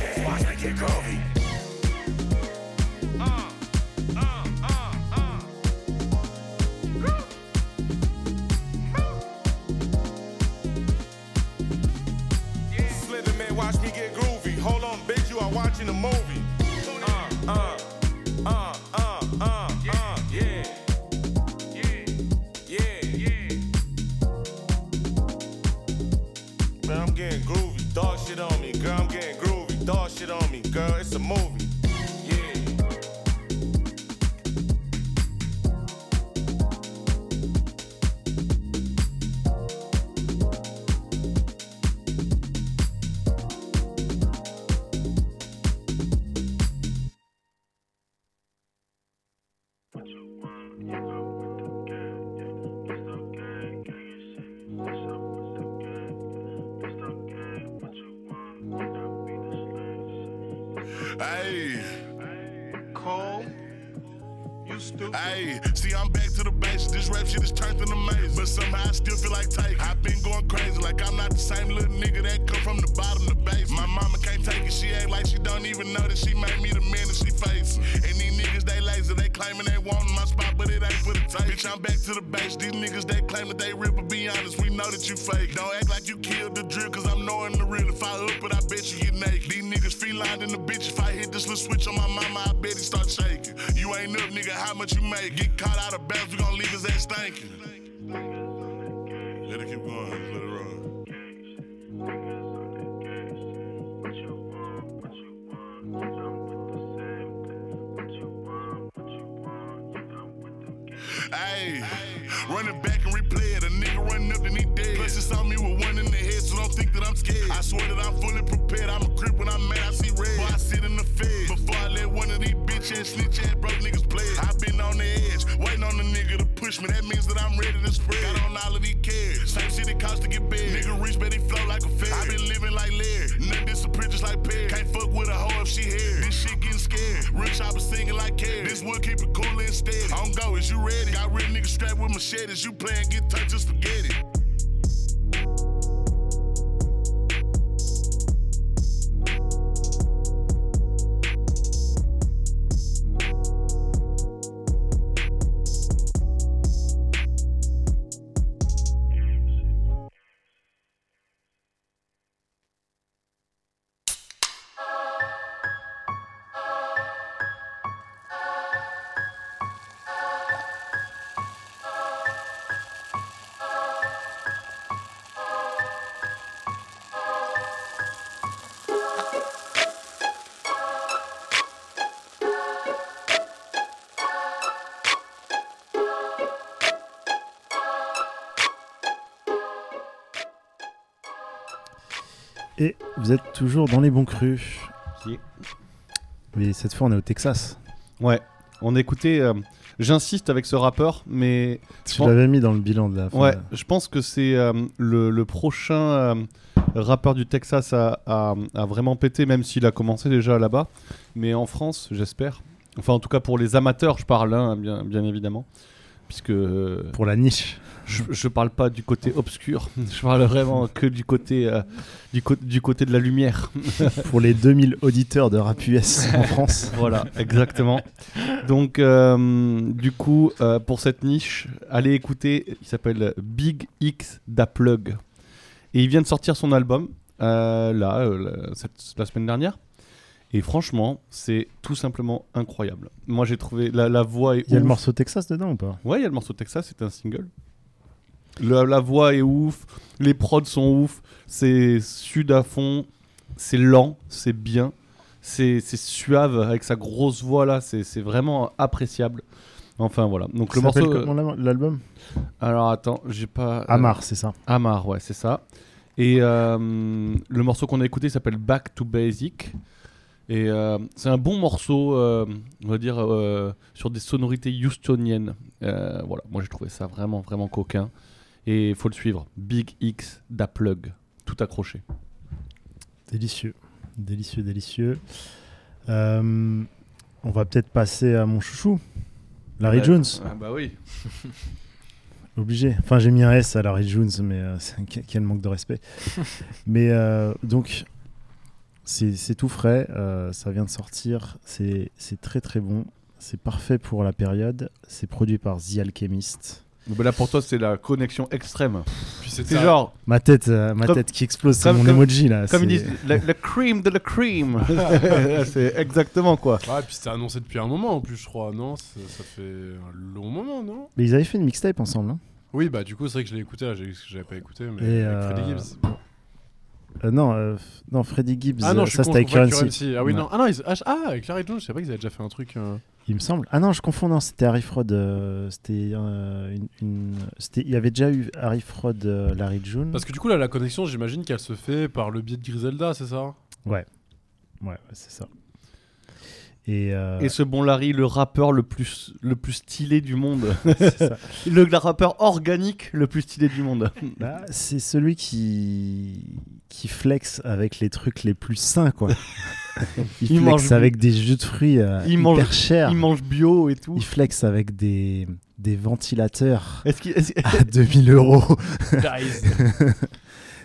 Hey, see, I'm back to the basics. This rap shit is turned into maze. But somehow I still feel like take. I've been going crazy, like I'm not the same little nigga that come from the bottom to base. My mama can't take it. She act like she don't even know that she made me the man that she facing. And these niggas, they lazy. They claiming they want my spot, but it ain't for the tape. Bitch, I'm back to the base. These niggas, they claim that they real, but be honest, we know that you fake. Don't act like you killed the drill, cause I'm knowing the real. If I up it, I bet you get naked. These niggas feline in the bitch. If I hit this little switch on my mama, I bet he start shaking. You ain't up, nigga, how much you make? Get caught out of bounds, we gon' leave his ass stinking. Let it keep going, snitch ass broke niggas play. I been on the edge, waiting on the nigga to push me. That means that I'm ready to spread. Got on all of these cares. Same shit it cost to get bed. Nigga reach, but he flow like a fed. I been living like Larry. Nothing disappear just like Perry. Can't fuck with a hoe if she here. This shit getting scared. Real chopper singing like Carrie. This would keep it cool and steady. On go, is you ready? Got real niggas strapped with machetes. You playing get touch, just Et vous êtes toujours dans les bons crus. Mais cette fois, on est au Texas. Ouais, on écoutait. euh, J'insiste avec ce rappeur, mais Tu pense- l'avais mis dans le bilan de la fin. Ouais, je pense que c'est euh, le, le prochain euh, rappeur du Texas à, à- à vraiment péter, même s'il a commencé déjà là-bas. Mais en France, j'espère. Enfin, en tout cas pour les amateurs, je parle, hein, bien, bien évidemment. Puisque euh, Pour la niche. je, je parle pas du côté obscur, je parle vraiment que du côté, euh, du, côté de la lumière. Pour les 2000 auditeurs de Rap US en France. Voilà, exactement. Donc, euh, du coup, euh, pour cette niche, allez écouter. Il s'appelle Big X Da Plug. Et il vient de sortir son album, là, la, cette- la semaine dernière. Et franchement, c'est tout simplement incroyable. Moi, j'ai trouvé la, la voix Il y a le morceau Texas dedans ou pas? Ouais, il y a le morceau Texas, c'est un single. Le- la voix est ouf, les prods sont ouf, c'est sud à fond, c'est lent, c'est bien, c'est suave avec sa grosse voix là, c'est vraiment appréciable. Enfin voilà. Donc le Ça s'appelle morceau. comment l'album? Alors attends, j'ai pas. euh, Amar, c'est ça. Amar, ouais, c'est ça. Et euh, le morceau qu'on a écouté s'appelle Back to Basic. Et euh, c'est un bon morceau, euh, on va dire, euh, sur des sonorités houstoniennes. Voilà, moi j'ai trouvé ça vraiment, vraiment coquin. Et il faut le suivre. Big X da Plug. Tout accroché. Délicieux. Délicieux, délicieux. On va peut-être passer à mon chouchou, Larry Ouais. Jones. Ah bah oui. Obligé. Enfin, j'ai mis un S à Larry Jones, mais quel- manque de respect. mais donc, c'est tout frais. euh, ça vient de sortir. C'est très très bon. C'est parfait pour la période. C'est produit par The Alchemist. Donc bah là pour toi c'est la connexion extrême. Puis c'est genre, Ma tête, euh, ma Comme- tête qui explose, c'est comme- mon comme- emoji là. comme ils disent, la, la cream de la cream. c'est exactement quoi. Ouais, puis c'était annoncé depuis un moment en plus, je crois, non? Ça ça fait un long moment, non? Mais ils avaient fait une mixtape ensemble. hein Oui, bah du coup, c'est vrai que je l'ai écouté, j'avais pas écouté, mais Et, avec euh, Freddie Gibbs. Euh, non, euh, non, Freddie Gibbs. Ah non, euh, ça c'était avec Currency. Currency. Ah oui, Ouais. non. Ah non, ils- ah, ah, avec Larry Jones, je savais pas qu'ils avaient déjà fait un truc. euh. Il me semble. Ah non, je confonds. Non, c'était Harry Fraud. c'était une, une- Il y avait déjà eu Harry Fraud, Larry June. Parce que du coup, là, la connexion, j'imagine qu'elle se fait par le biais de Griselda, c'est ça? Ouais, ouais, c'est ça. Et, euh, Et ce bon Larry, le rappeur le plus, le plus stylé du monde. ça. le, le rappeur organique le plus stylé du monde. Bah, c'est celui qui qui flex avec les trucs les plus sains, quoi. il, Il flex mange- avec des jus de fruits euh, Il hyper mange- chers. Il mange bio et tout. Il flex avec des, des ventilateurs Est-ce qu'il est-ce- à 2000 euros. Guys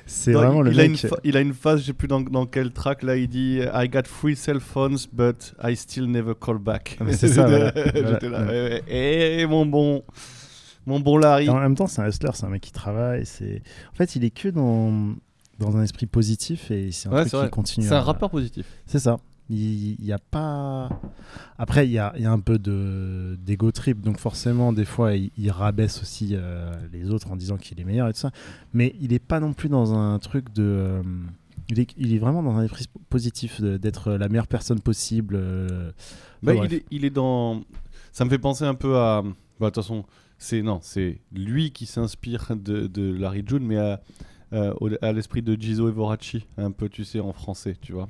C'est vraiment il, le il a une fa- il a une phase, je sais plus dans, dans quel track, là, il dit I got free cell phones, but I still never call back. Ah, mais c'est ça, voilà. J'étais là, ouais, ouais. Eh, mon bon, mon bon Larry. Et en même temps, c'est un hustler, c'est un mec qui travaille. C'est en fait, il est que dans dans un esprit positif et c'est un Ouais, truc c'est qui continue. C'est un à- rappeur positif. C'est ça. Il n'y a pas. Après, il y a, il y a un peu de d'ego trip, donc forcément, des fois, il, il rabaisse aussi euh, les autres en disant qu'il est meilleur et tout ça. Mais il n'est pas non plus dans un truc de. euh, il, est, il est vraiment dans un esprit positif d'être la meilleure personne possible. euh, Bah, enfin, il, est, il est dans. Ça me fait penser un peu à. Bah, de toute façon, c'est non, c'est lui qui s'inspire de, de Larry June, mais à, euh, au- à l'esprit de Gizo Evorachi, un peu, tu sais, en français, tu vois.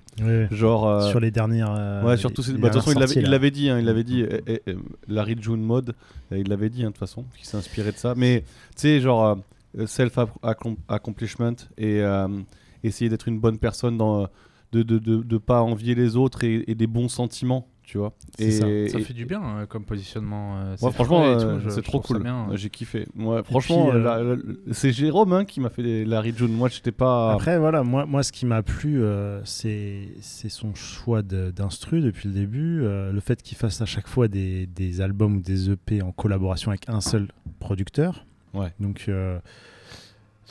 Genre. euh, Sur les dernières. euh, Ouais, les- surtout. les Bah, de toute façon, il l'avait- sorties, il là. l'avait dit, hein, il l'avait dit, eh, eh, eh, Larry June Mode, il l'avait dit, hein, de toute façon, qu'il s'inspirait de ça. Mais, tu sais, genre, euh, self-accomplishment et essayer d'être une bonne personne, dans, de, de, de, de pas envier les autres et, et des bons sentiments, tu vois. Et, ça. Ça et- fait du bien euh, comme positionnement. euh, franchement, euh, c'est trop cool. J'ai kiffé. Moi, franchement, euh, la- la- c'est Jérôme hein, qui m'a fait les- Larry June. Moi, j'étais pas. Après, voilà, moi, moi ce qui m'a plu, euh, c'est c'est son choix de- d'instru depuis le début. euh, le fait qu'il fasse à chaque fois des, des albums ou des EP en collaboration avec un seul producteur. Ouais. Donc, euh,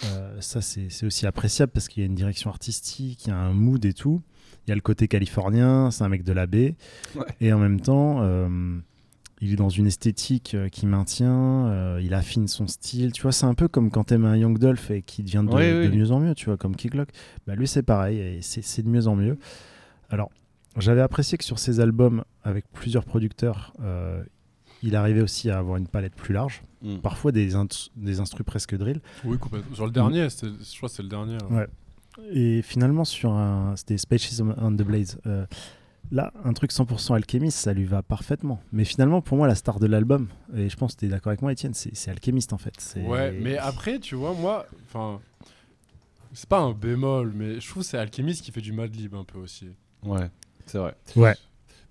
euh, ça, c'est c'est aussi appréciable parce qu'il y a une direction artistique, il y a un mood et tout. Il y a le côté californien, c'est un mec de la baie. Ouais. Et en même temps, euh, il est dans une esthétique euh, qui maintient, euh, il affine son style. Tu vois, c'est un peu comme quand t'aimes un Young Dolph et qui devient de, Oui, de oui. mieux en mieux, tu vois, comme Kicklock. Bah, lui, c'est pareil, et c'est c'est de mieux en mieux. Alors, j'avais apprécié que sur ses albums, avec plusieurs producteurs, euh, il arrivait aussi à avoir une palette plus large. Mm. Parfois des, int- des instrus presque drill. Oui, complètement. Sur le dernier, je crois que c'est le dernier. là. Ouais. Et finalement, sur un. C'était Spaces on the Blaze. euh, là, un truc 100% Alchemist, ça lui va parfaitement. Mais finalement, pour moi, la star de l'album, et je pense que tu es d'accord avec moi, Étienne, c'est c'est Alchemist en fait. C'est- Ouais, mais après, tu vois, moi, enfin, c'est pas un bémol, mais je trouve que c'est Alchemist qui fait du Mad Lib un peu aussi. Ouais, c'est vrai. Ouais.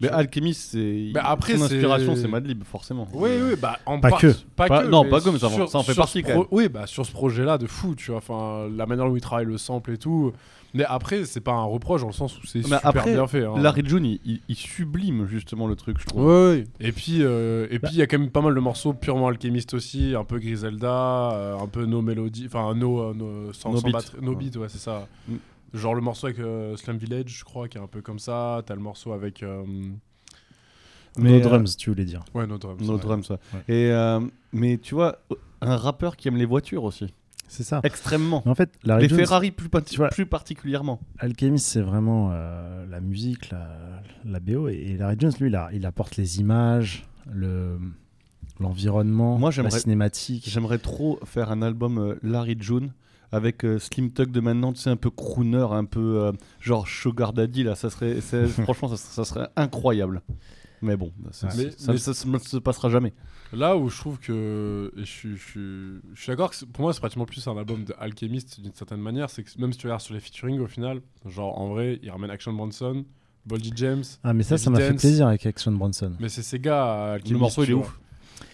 Mais Alchemist, c'est. Mais après, son c'est- inspiration, c'est Madlib, forcément. Oui, oui, bah en Pas part- que. Pas, Pas- que, non, pas que, mais ça en- ça en fait partie, ce quand même. Oui, bah sur ce projet-là, de fou, tu vois. Enfin, la manière dont il travaille le sample et tout. Mais après, c'est pas un reproche dans le sens où c'est super après, bien fait. hein. Larry June, il, il- il sublime justement le truc, je trouve. Ouais. Et puis, euh, et Bah. puis il y a quand même pas mal de morceaux purement alchimistes aussi, un peu Griselda, euh, un peu no mélodie, enfin no, euh, no, sans, No sans beat. batterie- no Ouais. beat, ouais, c'est ça. Mm. Genre le morceau avec euh, Slam Village, je crois, qui est un peu comme ça. T'as le morceau avec. euh, Mais, no euh, drums, tu voulais dire. Ouais, No Drums. No ouais. drums, ça. Ouais. Et euh, mais tu vois, un rappeur qui aime les voitures aussi, C'est ça. extrêmement. Mais en fait, Larry les Jones, Ferrari plus, vois- particulièrement. Alchemist, c'est vraiment euh, la musique, la, la BO. Et, et Larry Jones, lui, il, a- il apporte les images, le l'environnement, Moi, la cinématique. J'aimerais trop faire un album euh, Larry June avec euh, Slim Tug de maintenant, tu sais, un peu crooner, un peu euh, genre Sugar Daddy, là, ça serait, franchement, ça, ça serait incroyable. Mais bon, ça, Mais- ça- mais- ça- ça ne se passera jamais. Là où je trouve que. Et je suis, je suis, je suis d'accord que pour moi, c'est pratiquement plus un album de Alchemist d'une certaine manière. C'est que même si tu regardes sur les featuring au final, genre en vrai, il ramène Action Bronson, Boldy James. Ah, mais ça, ça m'a fait plaisir avec Action Bronson. Mais c'est ces gars, Alchemist. Le morceau, il est ouf.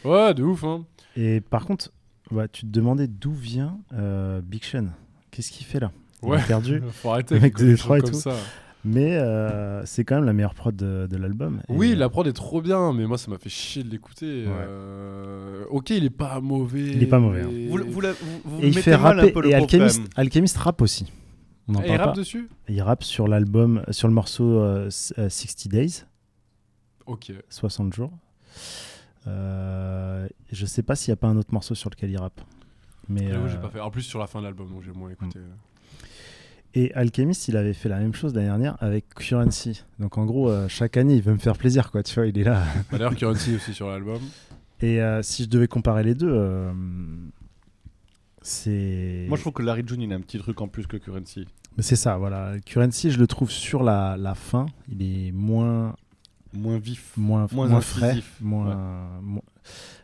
Ouais, de ouf, hein. Et par contre, ouais, tu te demandais d'où vient euh, Big Sean. Qu'est-ce qu'il fait là? Il Ouais. est perdu. Faut arrêter Le avec mec de des Détroit trucs et comme tout. ça. Mais euh, c'est quand même la meilleure prod de, de l'album. Et, Oui, euh, la prod est trop bien, mais moi ça m'a fait chier de l'écouter. euh, Ok, il est pas mauvais. Il est pas mauvais, hein. mais- Vous, vous, la- vous- vous Et il fait un rapper. peu le Et Alchemist. Alchemist rappe aussi. On n'en Et il parle rappe pas. dessus? Il rappe sur l'album, sur le morceau euh, s- euh, 60 Days, Ok. 60 jours. Euh, je sais pas s'il n'y a pas un autre morceau sur lequel il rappe. Mais, J'avoue, j'ai euh, pas fait. En plus, sur la fin de l'album, donc j'ai moins écouté. Et Alchemist, il avait fait la même chose l'année dernière avec Currency. Donc en gros, euh, chaque année, il veut me faire plaisir, quoi. Tu vois, il est là. Bah, D'ailleurs, Currency aussi sur l'album. Et euh, si je devais comparer les deux, euh, c'est. Moi, je trouve que Larry June, il a un petit truc en plus que Currency. Mais c'est ça, voilà. Currency, je le trouve sur la, la fin. Il est moins, Moins vif. moins, Moins moins frais. Moins, moins-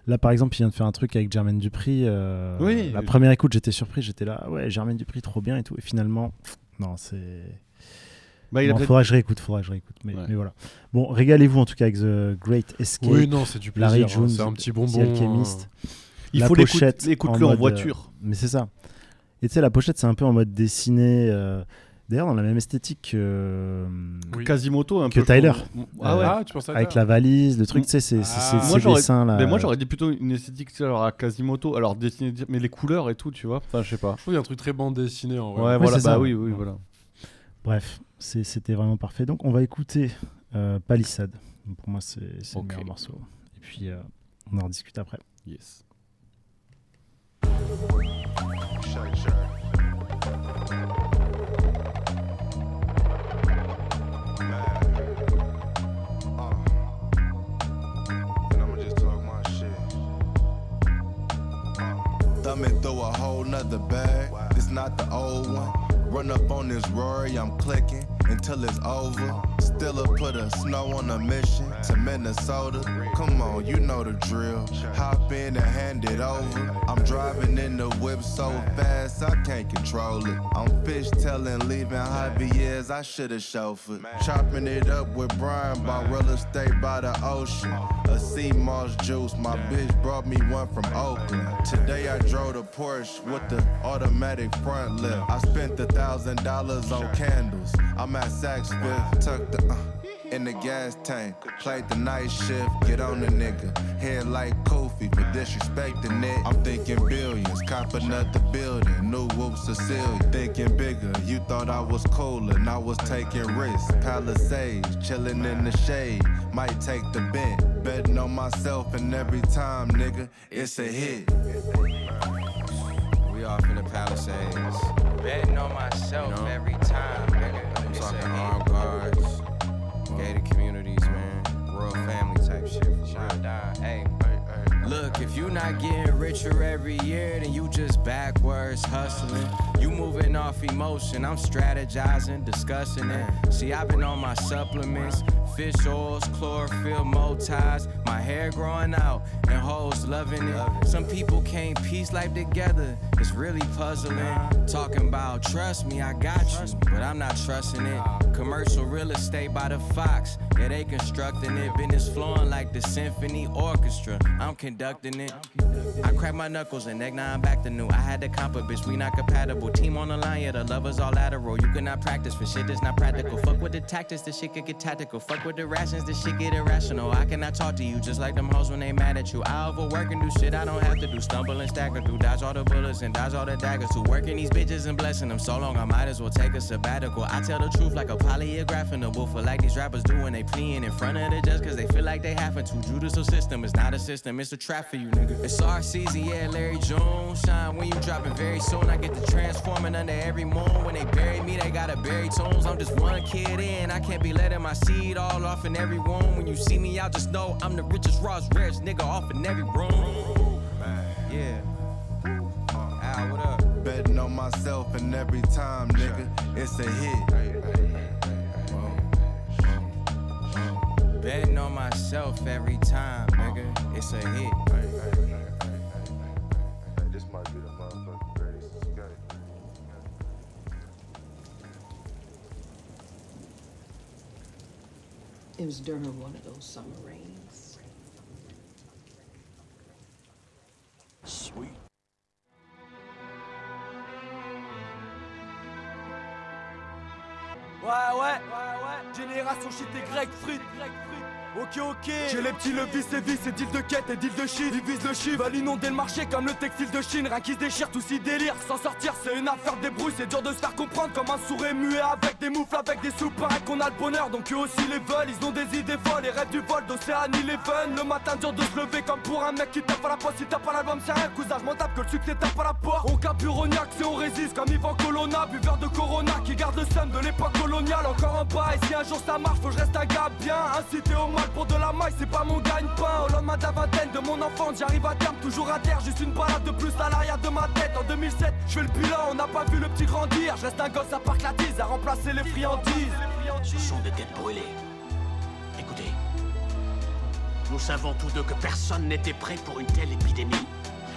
Là, par exemple, il vient de faire un truc avec Jermaine Dupri. euh, Oui. La première écoute, j'étais surpris. J'étais là, ouais, Jermaine Dupri, trop bien et tout. Et finalement, non, c'est. Bah, il Bon, faudra que je réécoute, faudra que je réécoute. Mais, Ouais. mais voilà. Bon, régalez-vous en tout cas avec The Great Escape. Oui, non, c'est du Larry plaisir. hein, Jones, C'est un petit The bonbon. Alchemist. il la faut l'écouter en en, mode, voiture. Mais c'est ça. Et tu sais, la pochette, c'est un peu en mode dessiné. euh, D'ailleurs, dans la même esthétique que, euh, Oui. Quasimoto, un Que peu. Tyler. Ah ouais. Ah, tu penses à avec ça la valise, le truc, tu sais, c'est c'est- Ah. ces là. Mais moi, j'aurais dit plutôt une esthétique tu sais, alors, à Quasimoto. Alors, dessiné, mais les couleurs et tout, tu vois. Enfin, je sais pas. Je trouve qu'il y a un truc très bande dessinée en vrai. Ouais, Ouais, voilà. c'est ça, Bah ouais. oui, oui, voilà. Bref, c'était vraiment parfait. Donc, on va écouter euh, Palissade. Pour moi, c'est c'est Ok. le meilleur morceau. Et puis, euh, on en rediscute après. Yes. Thumbing through a whole nother bag. This not the old one. Run up on this Rory, I'm clicking until it's over. Still a put a snow on a mission to Minnesota. Come on, you know the drill. Hop in and hand it over. I'm driving in the whip so fast I can't control it. I'm fish fishtailing, leaving Javier's. I should've chauffeured. Chopping it up with Brian by real estate by the ocean. A sea moss juice, my bitch brought me one from Oakland. Today I drove the Porsche with the automatic front lift. I spent a thousand dollars on candles. I'm at Saks Fifth, the, uh, in the gas tank. Played the night shift, get on the nigga. Head like Kofi for disrespecting it. I'm thinking billions, copping up the building. New whoops Cecilia, thinking bigger. You thought I was cool and I was taking risks. Palisades, chilling in the shade. Might take the bent. Betting on myself and every time, nigga, it's a hit. We off in the Palisades. Betting on myself You know? every time, nigga. I'm It's talking Sean Don, hey. Look, if you not getting richer every year, then you just backwards hustling. You moving off emotion, I'm strategizing, discussing it. See, I've been on my supplements, fish oils, chlorophyll, mo ties. My hair growing out and hoes loving it. Some people can't piece life together. It's really puzzling. Talking about trust me, I got you, but I'm not trusting it. Commercial real estate by the Fox, yeah they constructing it. Business flowing like the symphony orchestra. I'm conducting it. I crack my knuckles and neck now I'm back to new. I had to comp a bitch, we not compatible. Team on the line, yeah the lovers all lateral. You cannot practice for shit that's not practical. Fuck with the tactics, this shit could get tactical. Fuck with the rations, this shit get irrational. I cannot talk to you just like them hoes when they mad at you. I overwork and do shit I don't have to do. Stumble and stagger through, dodge all the bullets and dodge all the daggers. To working these bitches and blessing them so long, I might as well take a sabbatical. I tell the truth like a polygraph in the booth, like these rappers do when they pleading in front of the judge, cause they feel like they having to. Judicial system is not a system, it's a trap for you, nigga. It's our season, yeah, Larry Jones. Shine when you dropping very soon. I get the transforming under every moon. When they bury me, they gotta bury tones. I'm just one kid in, I can't be letting my seed all off in every wound. When you see me out, just know I'm the richest, rawest, rarest nigga off in every room. Yeah. Uh, Al, what up? Betting on myself and every time, nigga, it's a hit. Betting on myself every time, nigga. It's a hit. This might be the motherfucking greatest escape. It was during one of those summer rains. Sweet. Ouais, ouais, ouais, ouais. Génération shit et grec frites. Ok, ok. J'ai les petits levis et vis et deal de quête et deal de shit. Ils visent le chiffre, veulent inonder le marché comme le textile de Chine. Rien qui se déchire, tout si délire. S'en sortir, c'est une affaire de débrouille. C'est dur de se faire comprendre comme un sourd muet avec des moufles, avec des soupes. Pareil qu'on a le bonheur, donc eux aussi les veulent. Ils ont des idées folles, les rêves du vol d'Océanie, les fun. Le matin, dur de se lever comme pour un mec qui tape à la poste. Si tape pas l'album, c'est rien, cousin. J'm'en tape que le succès tape à la porte. On caburoniaque, c'est on résiste comme Yvan Colonna. Buveur de Corona qui garde le seum de l'époque coloniale. Encore en bas, et si un jour ça marche, faut que je reste un gars bien. Incité au mal pour de la maille, c'est pas mon gagne-pain. Au lendemain de la vingtaine de mon enfance, j'arrive à terme, toujours à terre. Juste une balade de plus à l'arrière de ma tête. En 2007, je fais le bilan, on n'a pas vu le petit grandir. Je reste un gosse à parc la à remplacer les friandises. Ce sont des têtes brûlées. Écoutez, nous savons tous deux que personne n'était prêt pour une telle épidémie.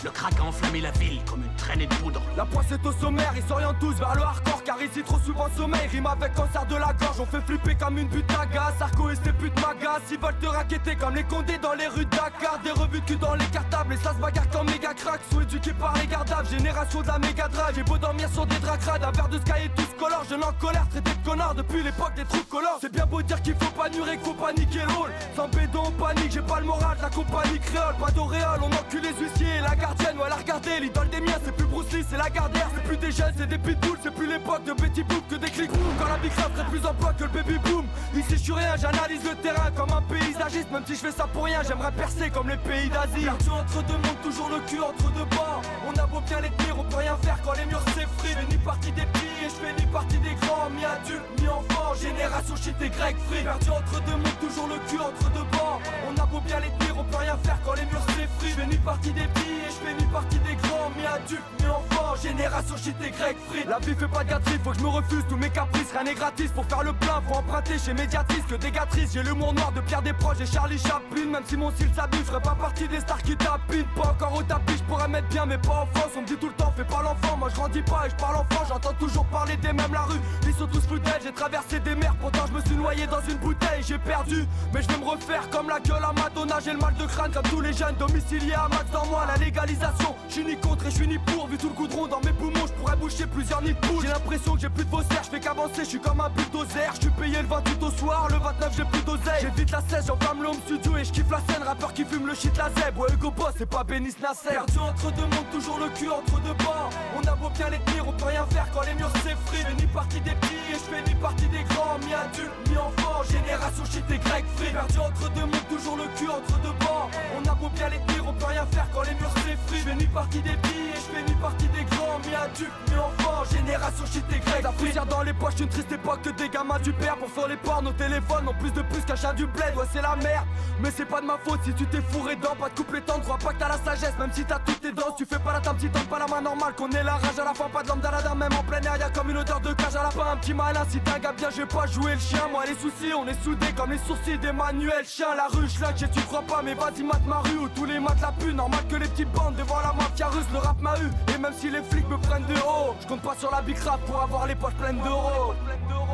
Le crack a enflammé la ville comme une traînée de poudre. La poisse est au sommaire, ils s'orientent tous vers le hardcore Car ici trop souvent sommeil rime avec cancer de la gorge. On fait flipper comme une pute d'agas Sarko et ses putes magas Ils veulent te raqueter comme les condés dans les rues de Dakar. Des revues de cul dans les cartables Et ça se bagarre comme méga crack. Sous éduqués par les gardables Génération de la méga drive. J'ai beau dormir sur des draps crades Un verre de sky et tous color Je en colère, traité de connard depuis l'époque des trous colors C'est bien beau dire qu'il faut pas nurer, qu'il faut paniquer le rôle. Sans bédon, on panique, j'ai pas le moral la compagnie créole. Pas d'auréole, on encule les huissiers La gardienne, ouais la regarder, l'idole des miens C'est plus Bruce Lee, c'est la gardère C'est plus des jeunes, c'est des pitbulls C'est plus l'époque de Betty Boop que des clics Quand la big serait plus en poids que le baby boom. Ici je suis rien, j'analyse le terrain comme un paysagiste. Même si je fais ça pour rien, j'aimerais percer comme les pays d'Asie. Perdu entre deux mondes, toujours le cul entre deux bords. On a beau bien les tenir, on peut rien faire quand les murs s'effritent. Je fais ni partie des petits et je fais ni partie des grands. Mi adulte, mi enfant, génération shit et grec free. Perdu entre deux mondes, toujours le cul entre deux bords. On a beau bien les tenir, on peut rien faire quand les murs s'effritent. Je fais ni partie des petits fais ni partie des grands Mi adulte, mi enfant, génération shit et grec free La vie fait pas de gâterie, faut que je me refuse tous mes caprices. Rien n'est gratis pour faire le plein, faut emprunter chez Mediatrice que des gâteries J'ai l'humour noir de Pierre Desproges et Charlie Chaplin. Même si mon style s'abuse, je ferai pas partie des stars qui tapinent. Pas encore au tapis, je pourrais mettre bien mais pas en France. On me dit tout le temps, fais pas l'enfant, moi je grandis pas et je parle enfant. J'entends toujours parler des mêmes la rue, ils sont tous fidèles J'ai traversé des mers, pourtant je me suis noyé dans une bouteille. J'ai perdu, mais je vais me refaire comme la gueule à Madonna. J'ai le mal de crâne comme tous les jeunes domiciliés à max dans moi. La légalisation, je suis ni contre et je suis ni pour. Vu tout le goudron dans mes poumons, je pourrais boucher plusieurs nids de J'ai l'impression que j'ai plus de faussaires, qu'avancer, je suis comme un bulldozer Je suis payé le 28 au soir, le 29 j'ai plus d'oseille. J'évite la 16, j'enflamme le home studio et je kiffe la scène. Rappeur qui fume le shit la zeb, ouais Hugo Boss c'est pas Bénis Nasser. Perdu entre deux mondes, toujours le cul entre deux bords. On a beau bien les tenir, on peut rien faire quand les murs s'effritent. Je fais ni partie des petits et je fais ni partie des grands. Mi adulte, mi enfant, génération shit et grec free. Perdu entre deux mondes, toujours le cul entre deux bords. On a beau bien les tenir, on peut rien faire quand les murs s'effritent. Je fais ni partie des petits et je fais ni partie des grands. Grands, mi-adultes, mi-enfants, génération shit et grec. La poussière dans les poches, une triste époque que des gamins du père. Pour faire les ports, nos téléphones ont plus de plus qu'un chat du bled. Ouais, c'est la merde, mais c'est pas de ma faute si tu t'es fourré dedans. Pas de couplet temps, crois pas que t'as la sagesse, même si t'as toutes tes dents. Tu fais pas la petit temps, pas la main normale. Qu'on ait la rage à la fin, pas de même en plein air. Y'a comme une odeur de cage à la fin, un petit malin. Si t'as un gars bien, je vais pas jouer le chien. Moi, les soucis, on est soudés comme les sourcils d'Emmanuel Chien. La ruche, là, tu crois pas, mais vas-y, mate ma rue. Où tous les maths la pu, normal que les petites bandes devant la mafia russe. Le rap m'a eu, et même si les flics me prennent de haut, je compte pas sur la big rap pour avoir les poches pleines d'euros. Flecto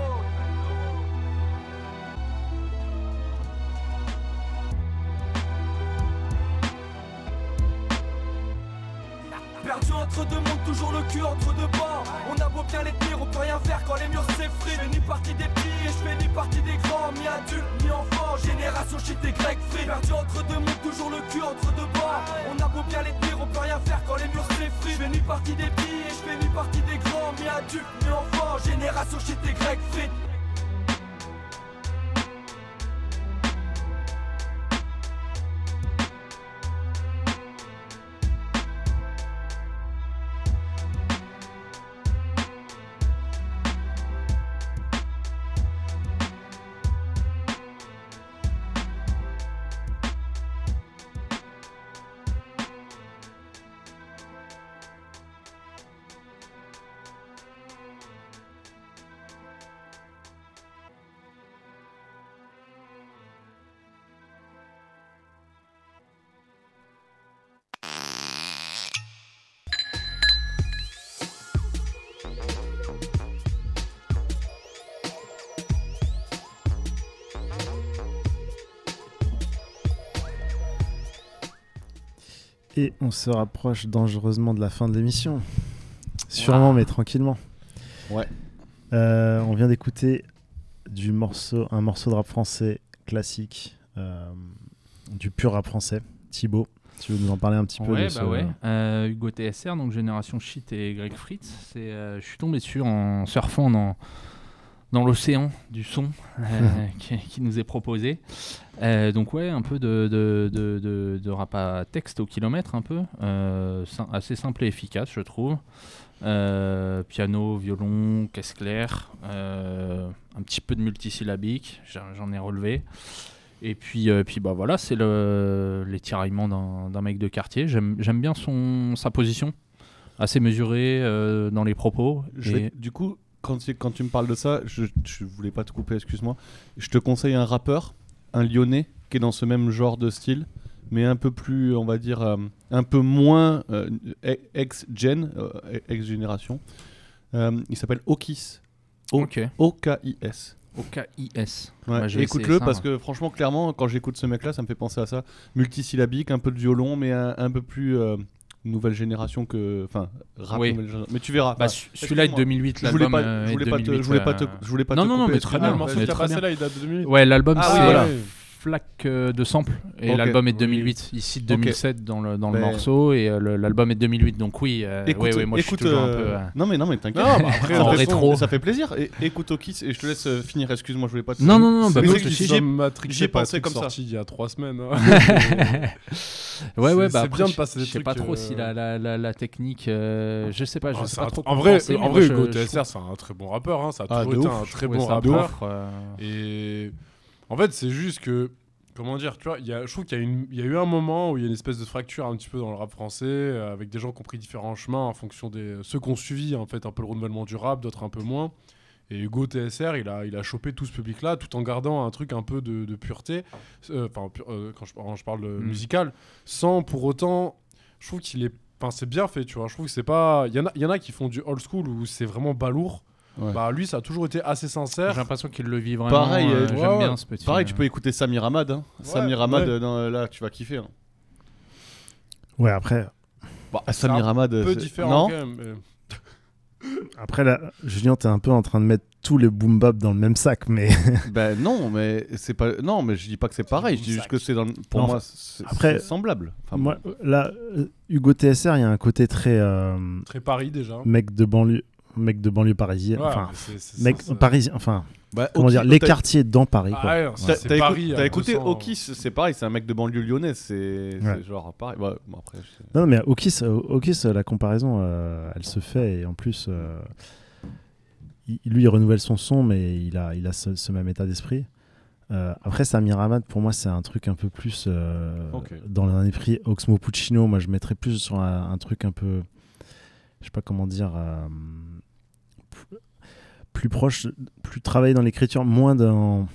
Perdu entre deux mondes, toujours le cul entre deux bancs On a beau bien les tenir, on peut rien faire quand les murs s'effritent. Je fais ni partie des petits et je fais ni partie des grands. Mi adulte, mi enfant, génération shit et grec free. Perdu entre deux mondes, toujours le cul entre deux bancs On a beau bien les tenir, on peut rien faire quand les murs s'effritent. Je fais ni partie des petits et je fais ni partie des grands. Mi adulte, mi enfant, génération shit et grec free Et on se rapproche dangereusement de la fin de l'émission. Sûrement, mais tranquillement. Ouais. Euh, on vient d'écouter du morceau, un morceau de rap français classique, euh, du pur rap français. Thibaut, tu veux nous en parler un petit peu Ouais, de bah ouais. Euh, Hugo TSR, donc Génération Shit et Greg Fritz. Je suis tombé dessus en surfant dans, dans l'océan du son euh, qui, qui nous est proposé. Euh, donc ouais, un peu de, de, de, de- de rap à texte au kilomètre, un peu. Euh, assez simple et efficace, je trouve. Euh, piano, violon, caisse claire, euh, un petit peu de multisyllabique, j'en ai relevé. Et puis, euh, puis bah voilà, c'est le, les tiraillements d'un mec de quartier. J'aime j'aime bien son, sa position, assez mesurée euh, dans les propos. Je Et- vais- du coup, quand, tu- quand tu me parles de ça, je, je voulais pas te couper, excuse-moi. Je te conseille un rappeur, un lyonnais, qui est dans ce même genre de style, mais un peu plus, on va dire, euh, un peu moins euh, e- ex-gen, euh, ex-génération. Il s'appelle Okis. O- Ok. O-K-I-S. Ouais, Écoute-le parce que franchement, clairement, quand j'écoute ce mec-là, ça me fait penser à ça. Multisyllabique, un peu de violon, mais un, un peu plus nouvelle génération que. Enfin, rap Oui. nouvelle génération. Mais tu verras. Bah, celui-là est de excuse-moi. 2008, Je voulais l'album, pas, euh, je voulais pas te, 2008, je voulais pas te, je voulais pas non, te non, non, mais très excuse-moi. bien, le morceau mais qui a très passé bien. là, il date de 2008. Ouais, l'album Ah c'est oui, voilà. Flaque euh, de sample et l'album est de Oui. 2008. Ici de Ok. 2007 dans le, dans le Mais- morceau et euh, l'album est de 2008. Donc oui, euh, Écoute, ouais, ouais, moi écoute, je suis toujours un peu. Non mais non mais t'inquiète. Bah après, ça, en fait, rétro. ça fait plaisir. Et, écoute Okis et je te laisse finir. Excuse-moi, je voulais pas. Te... Non, non, non, bah, Mais pas c'est de que souci. j'y ai- Matrix, j'y ai pensé comme ça. sorti il y a trois semaines. hein. Ouais, ouais, C'est- bah bien de passer des Je sais trucs, pas trop si la, la, la, la technique. je sais pas, je Ah, sais pas trop. tr- en vrai, en vrai Hugo TSR, c'est un très bon rappeur. hein, Ça a Ah, toujours été un très bon rappeur. Et en fait, c'est juste que, comment dire, tu vois, y a, je trouve qu'il y, a y eu un moment où il y a une espèce de fracture un petit peu dans le rap français, euh, avec des gens qui ont pris différents chemins en fonction des ceux qui ont suivi en fait un peu le renouvellement du rap, d'autres un peu moins. Et Hugo TSR, il a, il a chopé tout ce public-là, tout en gardant un truc un peu de, de pureté, euh, enfin, euh, quand, je, quand je parle de Mm. musical, sans pour autant, je trouve qu'il est, enfin, c'est bien fait, tu vois. Je trouve que c'est pas, il y en a, y en a qui font du old school où c'est vraiment balourd. Ouais. Bah lui, ça a toujours été assez sincère. J'ai l'impression qu'il le vit vraiment. Pareil, euh, euh, J'aime ouais, bien ce petit. Pareil, euh, tu peux écouter Samir Hamad. Hein. Ouais, Samir Hamad, ouais. euh, dans- là, tu vas kiffer. hein. Ouais, après, Bah, Samir Hamad, un peu c'est- différent Non quand même. mais- après là, Julien, t'es un peu en train de mettre tous les boom bap dans le même sac, mais Ben non, mais c'est pas. Non, mais je dis pas que c'est pareil. Je dis juste que c'est dans. Pour Non, moi, c'est semblable. Enfin, moi, là, euh, Hugo TSR, il y a un côté très euh, Très Paris déjà. mec de banlieue. Mec de banlieue parisienne. Ouais, enfin, mec ça, parisien. Enfin, Bah, comment Oki- dire, les quartiers dans Paris. Quoi. Ah ouais, T'as à écouté 200. Okis, c'est pareil, c'est un mec de banlieue lyonnaise, c'est Ouais. genre pareil. Ouais, bon, après, Non, non, mais Okis, Okis, la comparaison, euh, elle se fait. Et en plus, euh, il- lui, il renouvelle son son, mais il a, il a ce, ce même état d'esprit. Euh, après, Samir Hamad, pour moi, c'est un truc un peu plus euh, dans un esprit Oxmo Puccino. Moi, je mettrais plus sur un, un truc un peu, je sais pas comment dire, euh, plus proche, plus travaillé dans l'écriture, moins dans,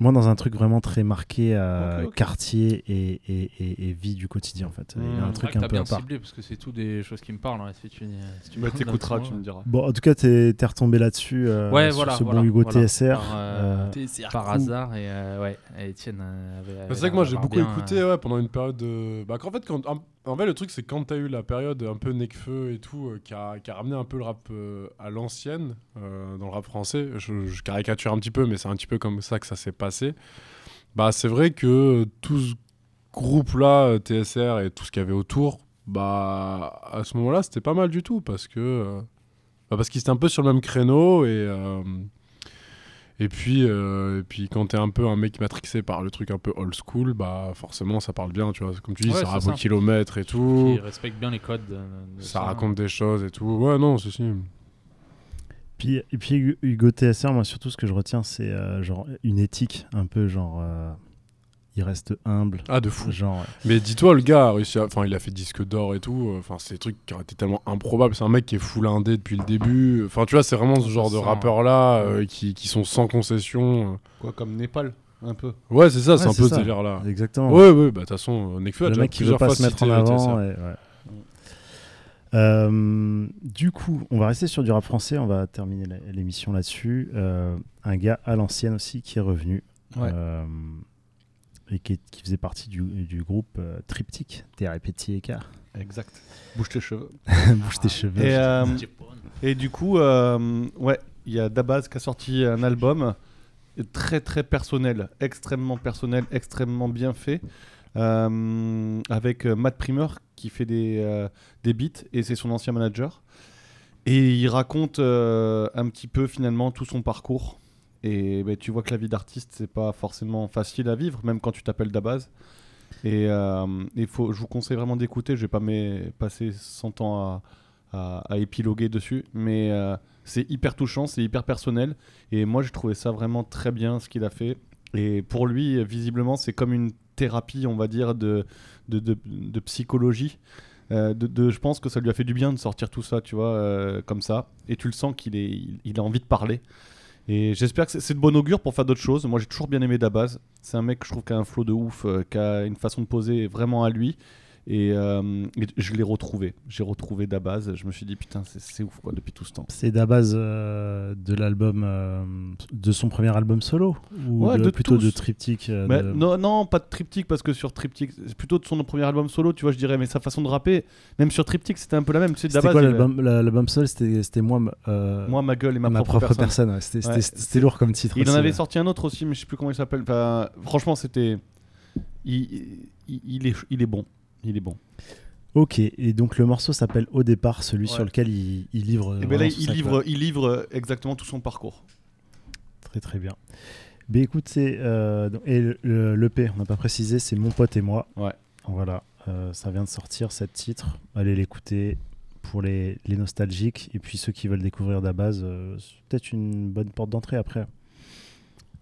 moins dans un truc vraiment très marqué ok. quartier et, et, et- et vie du quotidien, en fait. Il y a Hmm. un truc que un peu bien à part. ciblé parce que c'est tout des choses qui me parlent. hein, si tu, si tu Bah, t'écouteras, tu me diras. Bon, en tout cas, t'es es retombé là-dessus euh, Ouais, sur voilà, ce voilà, bon Hugo voilà. TSR. Par, euh, euh, par hasard et euh, ouais, et Étienne euh, avait. avait C'est vrai que moi j'ai beaucoup bien, écouté euh, ouais, pendant une période de. Bah, qu'en fait, quand, en, en fait, le truc c'est quand t'as eu la période un peu Necfeu et tout, euh, qui, a, ramené un peu le rap euh, à l'ancienne, euh, dans le rap français, je, caricature un petit peu, mais c'est un petit peu comme ça que ça s'est passé. Bah, c'est vrai que tout ce groupe-là, TSR et tout ce qu'il y avait autour, bah, à ce moment-là, c'était pas mal du tout parce que. bah, parce qu'ils étaient un peu sur le même créneau et. Et puis, euh, et puis quand t'es un peu un mec matrixé par le truc un peu old school, bah forcément ça parle bien, tu vois. Comme tu dis, Ouais, ça rappe au kilomètre et tout. Qui respecte bien les codes. de- de Ça raconte des choses et tout. Ouais, non, ceci. Puis, et puis Hugo- Hugo TSR, moi surtout ce que je retiens, c'est euh, genre une éthique un peu genre. euh, il reste humble. Ah, de fou. Genre, Mais dis-toi, le gars a réussi à... Enfin, il a fait disque d'or et tout. euh, Enfin, c'est des trucs qui auraient été tellement improbables. C'est un mec qui est full indé depuis le début. Enfin, tu vois, c'est vraiment ce genre de rappeurs-là euh, qui, qui sont sans concession. Quoi, comme Népal, un peu. Ouais, c'est ça, c'est un peu ça. ce délire-là. Exactement. Ouais, ouais, bah de toute façon, Nekfeu a le déjà mec qui veut plusieurs pas fois se mettre en avant. TSR. et- ouais. Euh, du coup, on va rester sur du rap français. On va terminer l'émission là-dessus. Euh, un gars à l'ancienne aussi qui est revenu. Ouais. Et qui, est- qui faisait partie du, du groupe euh, Triptyque, TRPT Écart. Exact. Bouge tes cheveux. Bouge tes cheveux. Et, euh, et du coup, euh, ouais, il y a Dabaz qui a sorti un album très très personnel, extrêmement personnel, extrêmement bien fait, euh, avec euh, Matt Primer qui fait des, euh, des beats et c'est son ancien manager. Et il raconte euh, un petit peu finalement tout son parcours. Et ben, tu vois que la vie d'artiste, c'est pas forcément facile à vivre, même quand tu t'appelles Dabaz. Et euh, il faut, je vous conseille vraiment d'écouter. Je vais pas passer 100 ans à, à, épiloguer dessus, mais euh, c'est hyper touchant, c'est hyper personnel. Et moi, j'ai trouvé ça vraiment très bien ce qu'il a fait. Et pour lui, visiblement, c'est comme une thérapie, on va dire, de, de, de- psychologie. Euh, de, de- je pense que ça lui a fait du bien de sortir tout ça, tu vois, euh, comme ça. Et tu le sens qu'il il a envie de parler. Et j'espère que c'est- de bon augure pour faire d'autres choses. Moi, j'ai toujours bien aimé Dabaz. C'est un mec que je trouve qui a un flow de ouf, euh, qui a une façon de poser vraiment à lui. Et, euh, et je l'ai retrouvé. J'ai retrouvé Dabaz. Je me suis dit, putain, c'est- ouf, quoi, depuis tout ce temps. C'est la base euh, de l'album, euh, de son premier album solo Ou Ouais, de- de plutôt tous. de triptyque euh, Mais de- non, non, pas de triptyque parce que sur triptyque, c'est plutôt de son premier album solo, tu vois, je dirais, mais sa façon de rapper, même sur triptyque, c'était un peu la même. Tu sais, C'était Dabaz, quoi l'album la- L'album solo C'était moi, Moi, ma gueule et ma, propre, propre personne. personne. ouais. C'était Ouais, lourd comme titre. Il en avait sorti un autre aussi, mais je sais plus comment il s'appelle. Enfin, franchement, c'était. Il, il, il est, il est bon. Il est bon. Ok, et donc le morceau s'appelle Au départ, celui Ouais. sur lequel il, il livre. Et ben là, il livre, quoi. il livre exactement tout son parcours. Très très bien. Mais écoute, c'est. euh, donc- et le- on n'a pas précisé, c'est Mon pote et moi. Ouais. Voilà, euh, ça vient de sortir, cette titre. Allez l'écouter pour les, les nostalgiques. Et puis ceux qui veulent découvrir Dabaz, euh, c'est peut-être une bonne porte d'entrée après.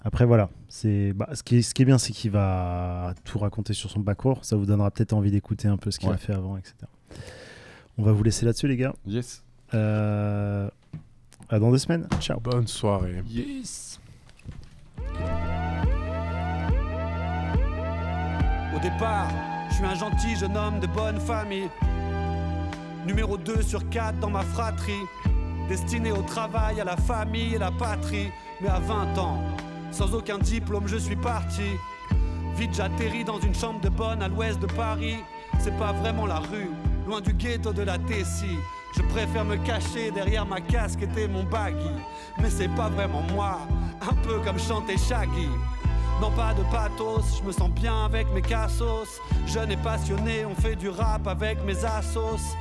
Après, voilà. C'est, bah, ce, qui est, ce qui est bien, c'est qu'il va tout raconter sur son parcours. Ça vous donnera peut-être envie d'écouter un peu ce qu'il Ouais. a fait avant, etc. On va vous laisser là-dessus, les gars. Yes. Euh, à dans deux semaines. Ciao. Bonne soirée. Au départ, je suis un gentil jeune homme de bonne famille. Numéro 2 sur 4 dans ma fratrie. Destiné au travail, à la famille et la patrie. Mais à 20 ans, sans aucun diplôme, je suis parti. Vite, j'atterris dans une chambre de bonne à l'ouest de Paris. C'est pas vraiment la rue, loin du ghetto de la Tessie. Je préfère me cacher derrière ma casquette et mon baggy. Mais c'est pas vraiment moi, un peu comme chanter Shaggy. Non, pas de pathos, je me sens bien avec mes cassos. Jeune et passionné, on fait du rap avec mes assos.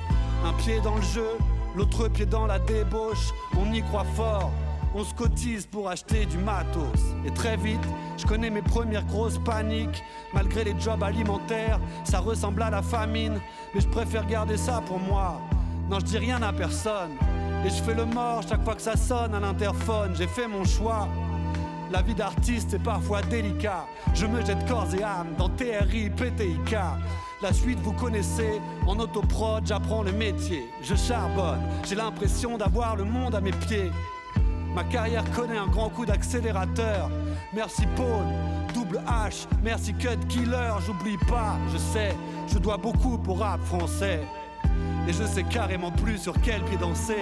Un pied dans le jeu, L'autre pied dans la débauche, on y croit fort. On se cotise pour acheter du matos. Et très vite, je connais mes premières grosses paniques. Malgré les jobs alimentaires, ça ressemble à la famine. Mais je préfère garder ça pour moi. Non, je dis rien à personne. Et je fais le mort chaque fois que ça sonne à l'interphone. J'ai fait mon choix. La vie d'artiste est parfois délicat. Je me jette corps et âme dans TRI, PTIK. La suite vous connaissez, en autoprod j'apprends le métier. Je charbonne, j'ai l'impression d'avoir le monde à mes pieds. Ma carrière connaît un grand coup d'accélérateur. Merci Paul, double H, merci Cut Killer, j'oublie pas, je sais, je dois beaucoup pour rap français. Et je sais carrément plus sur quel pied danser.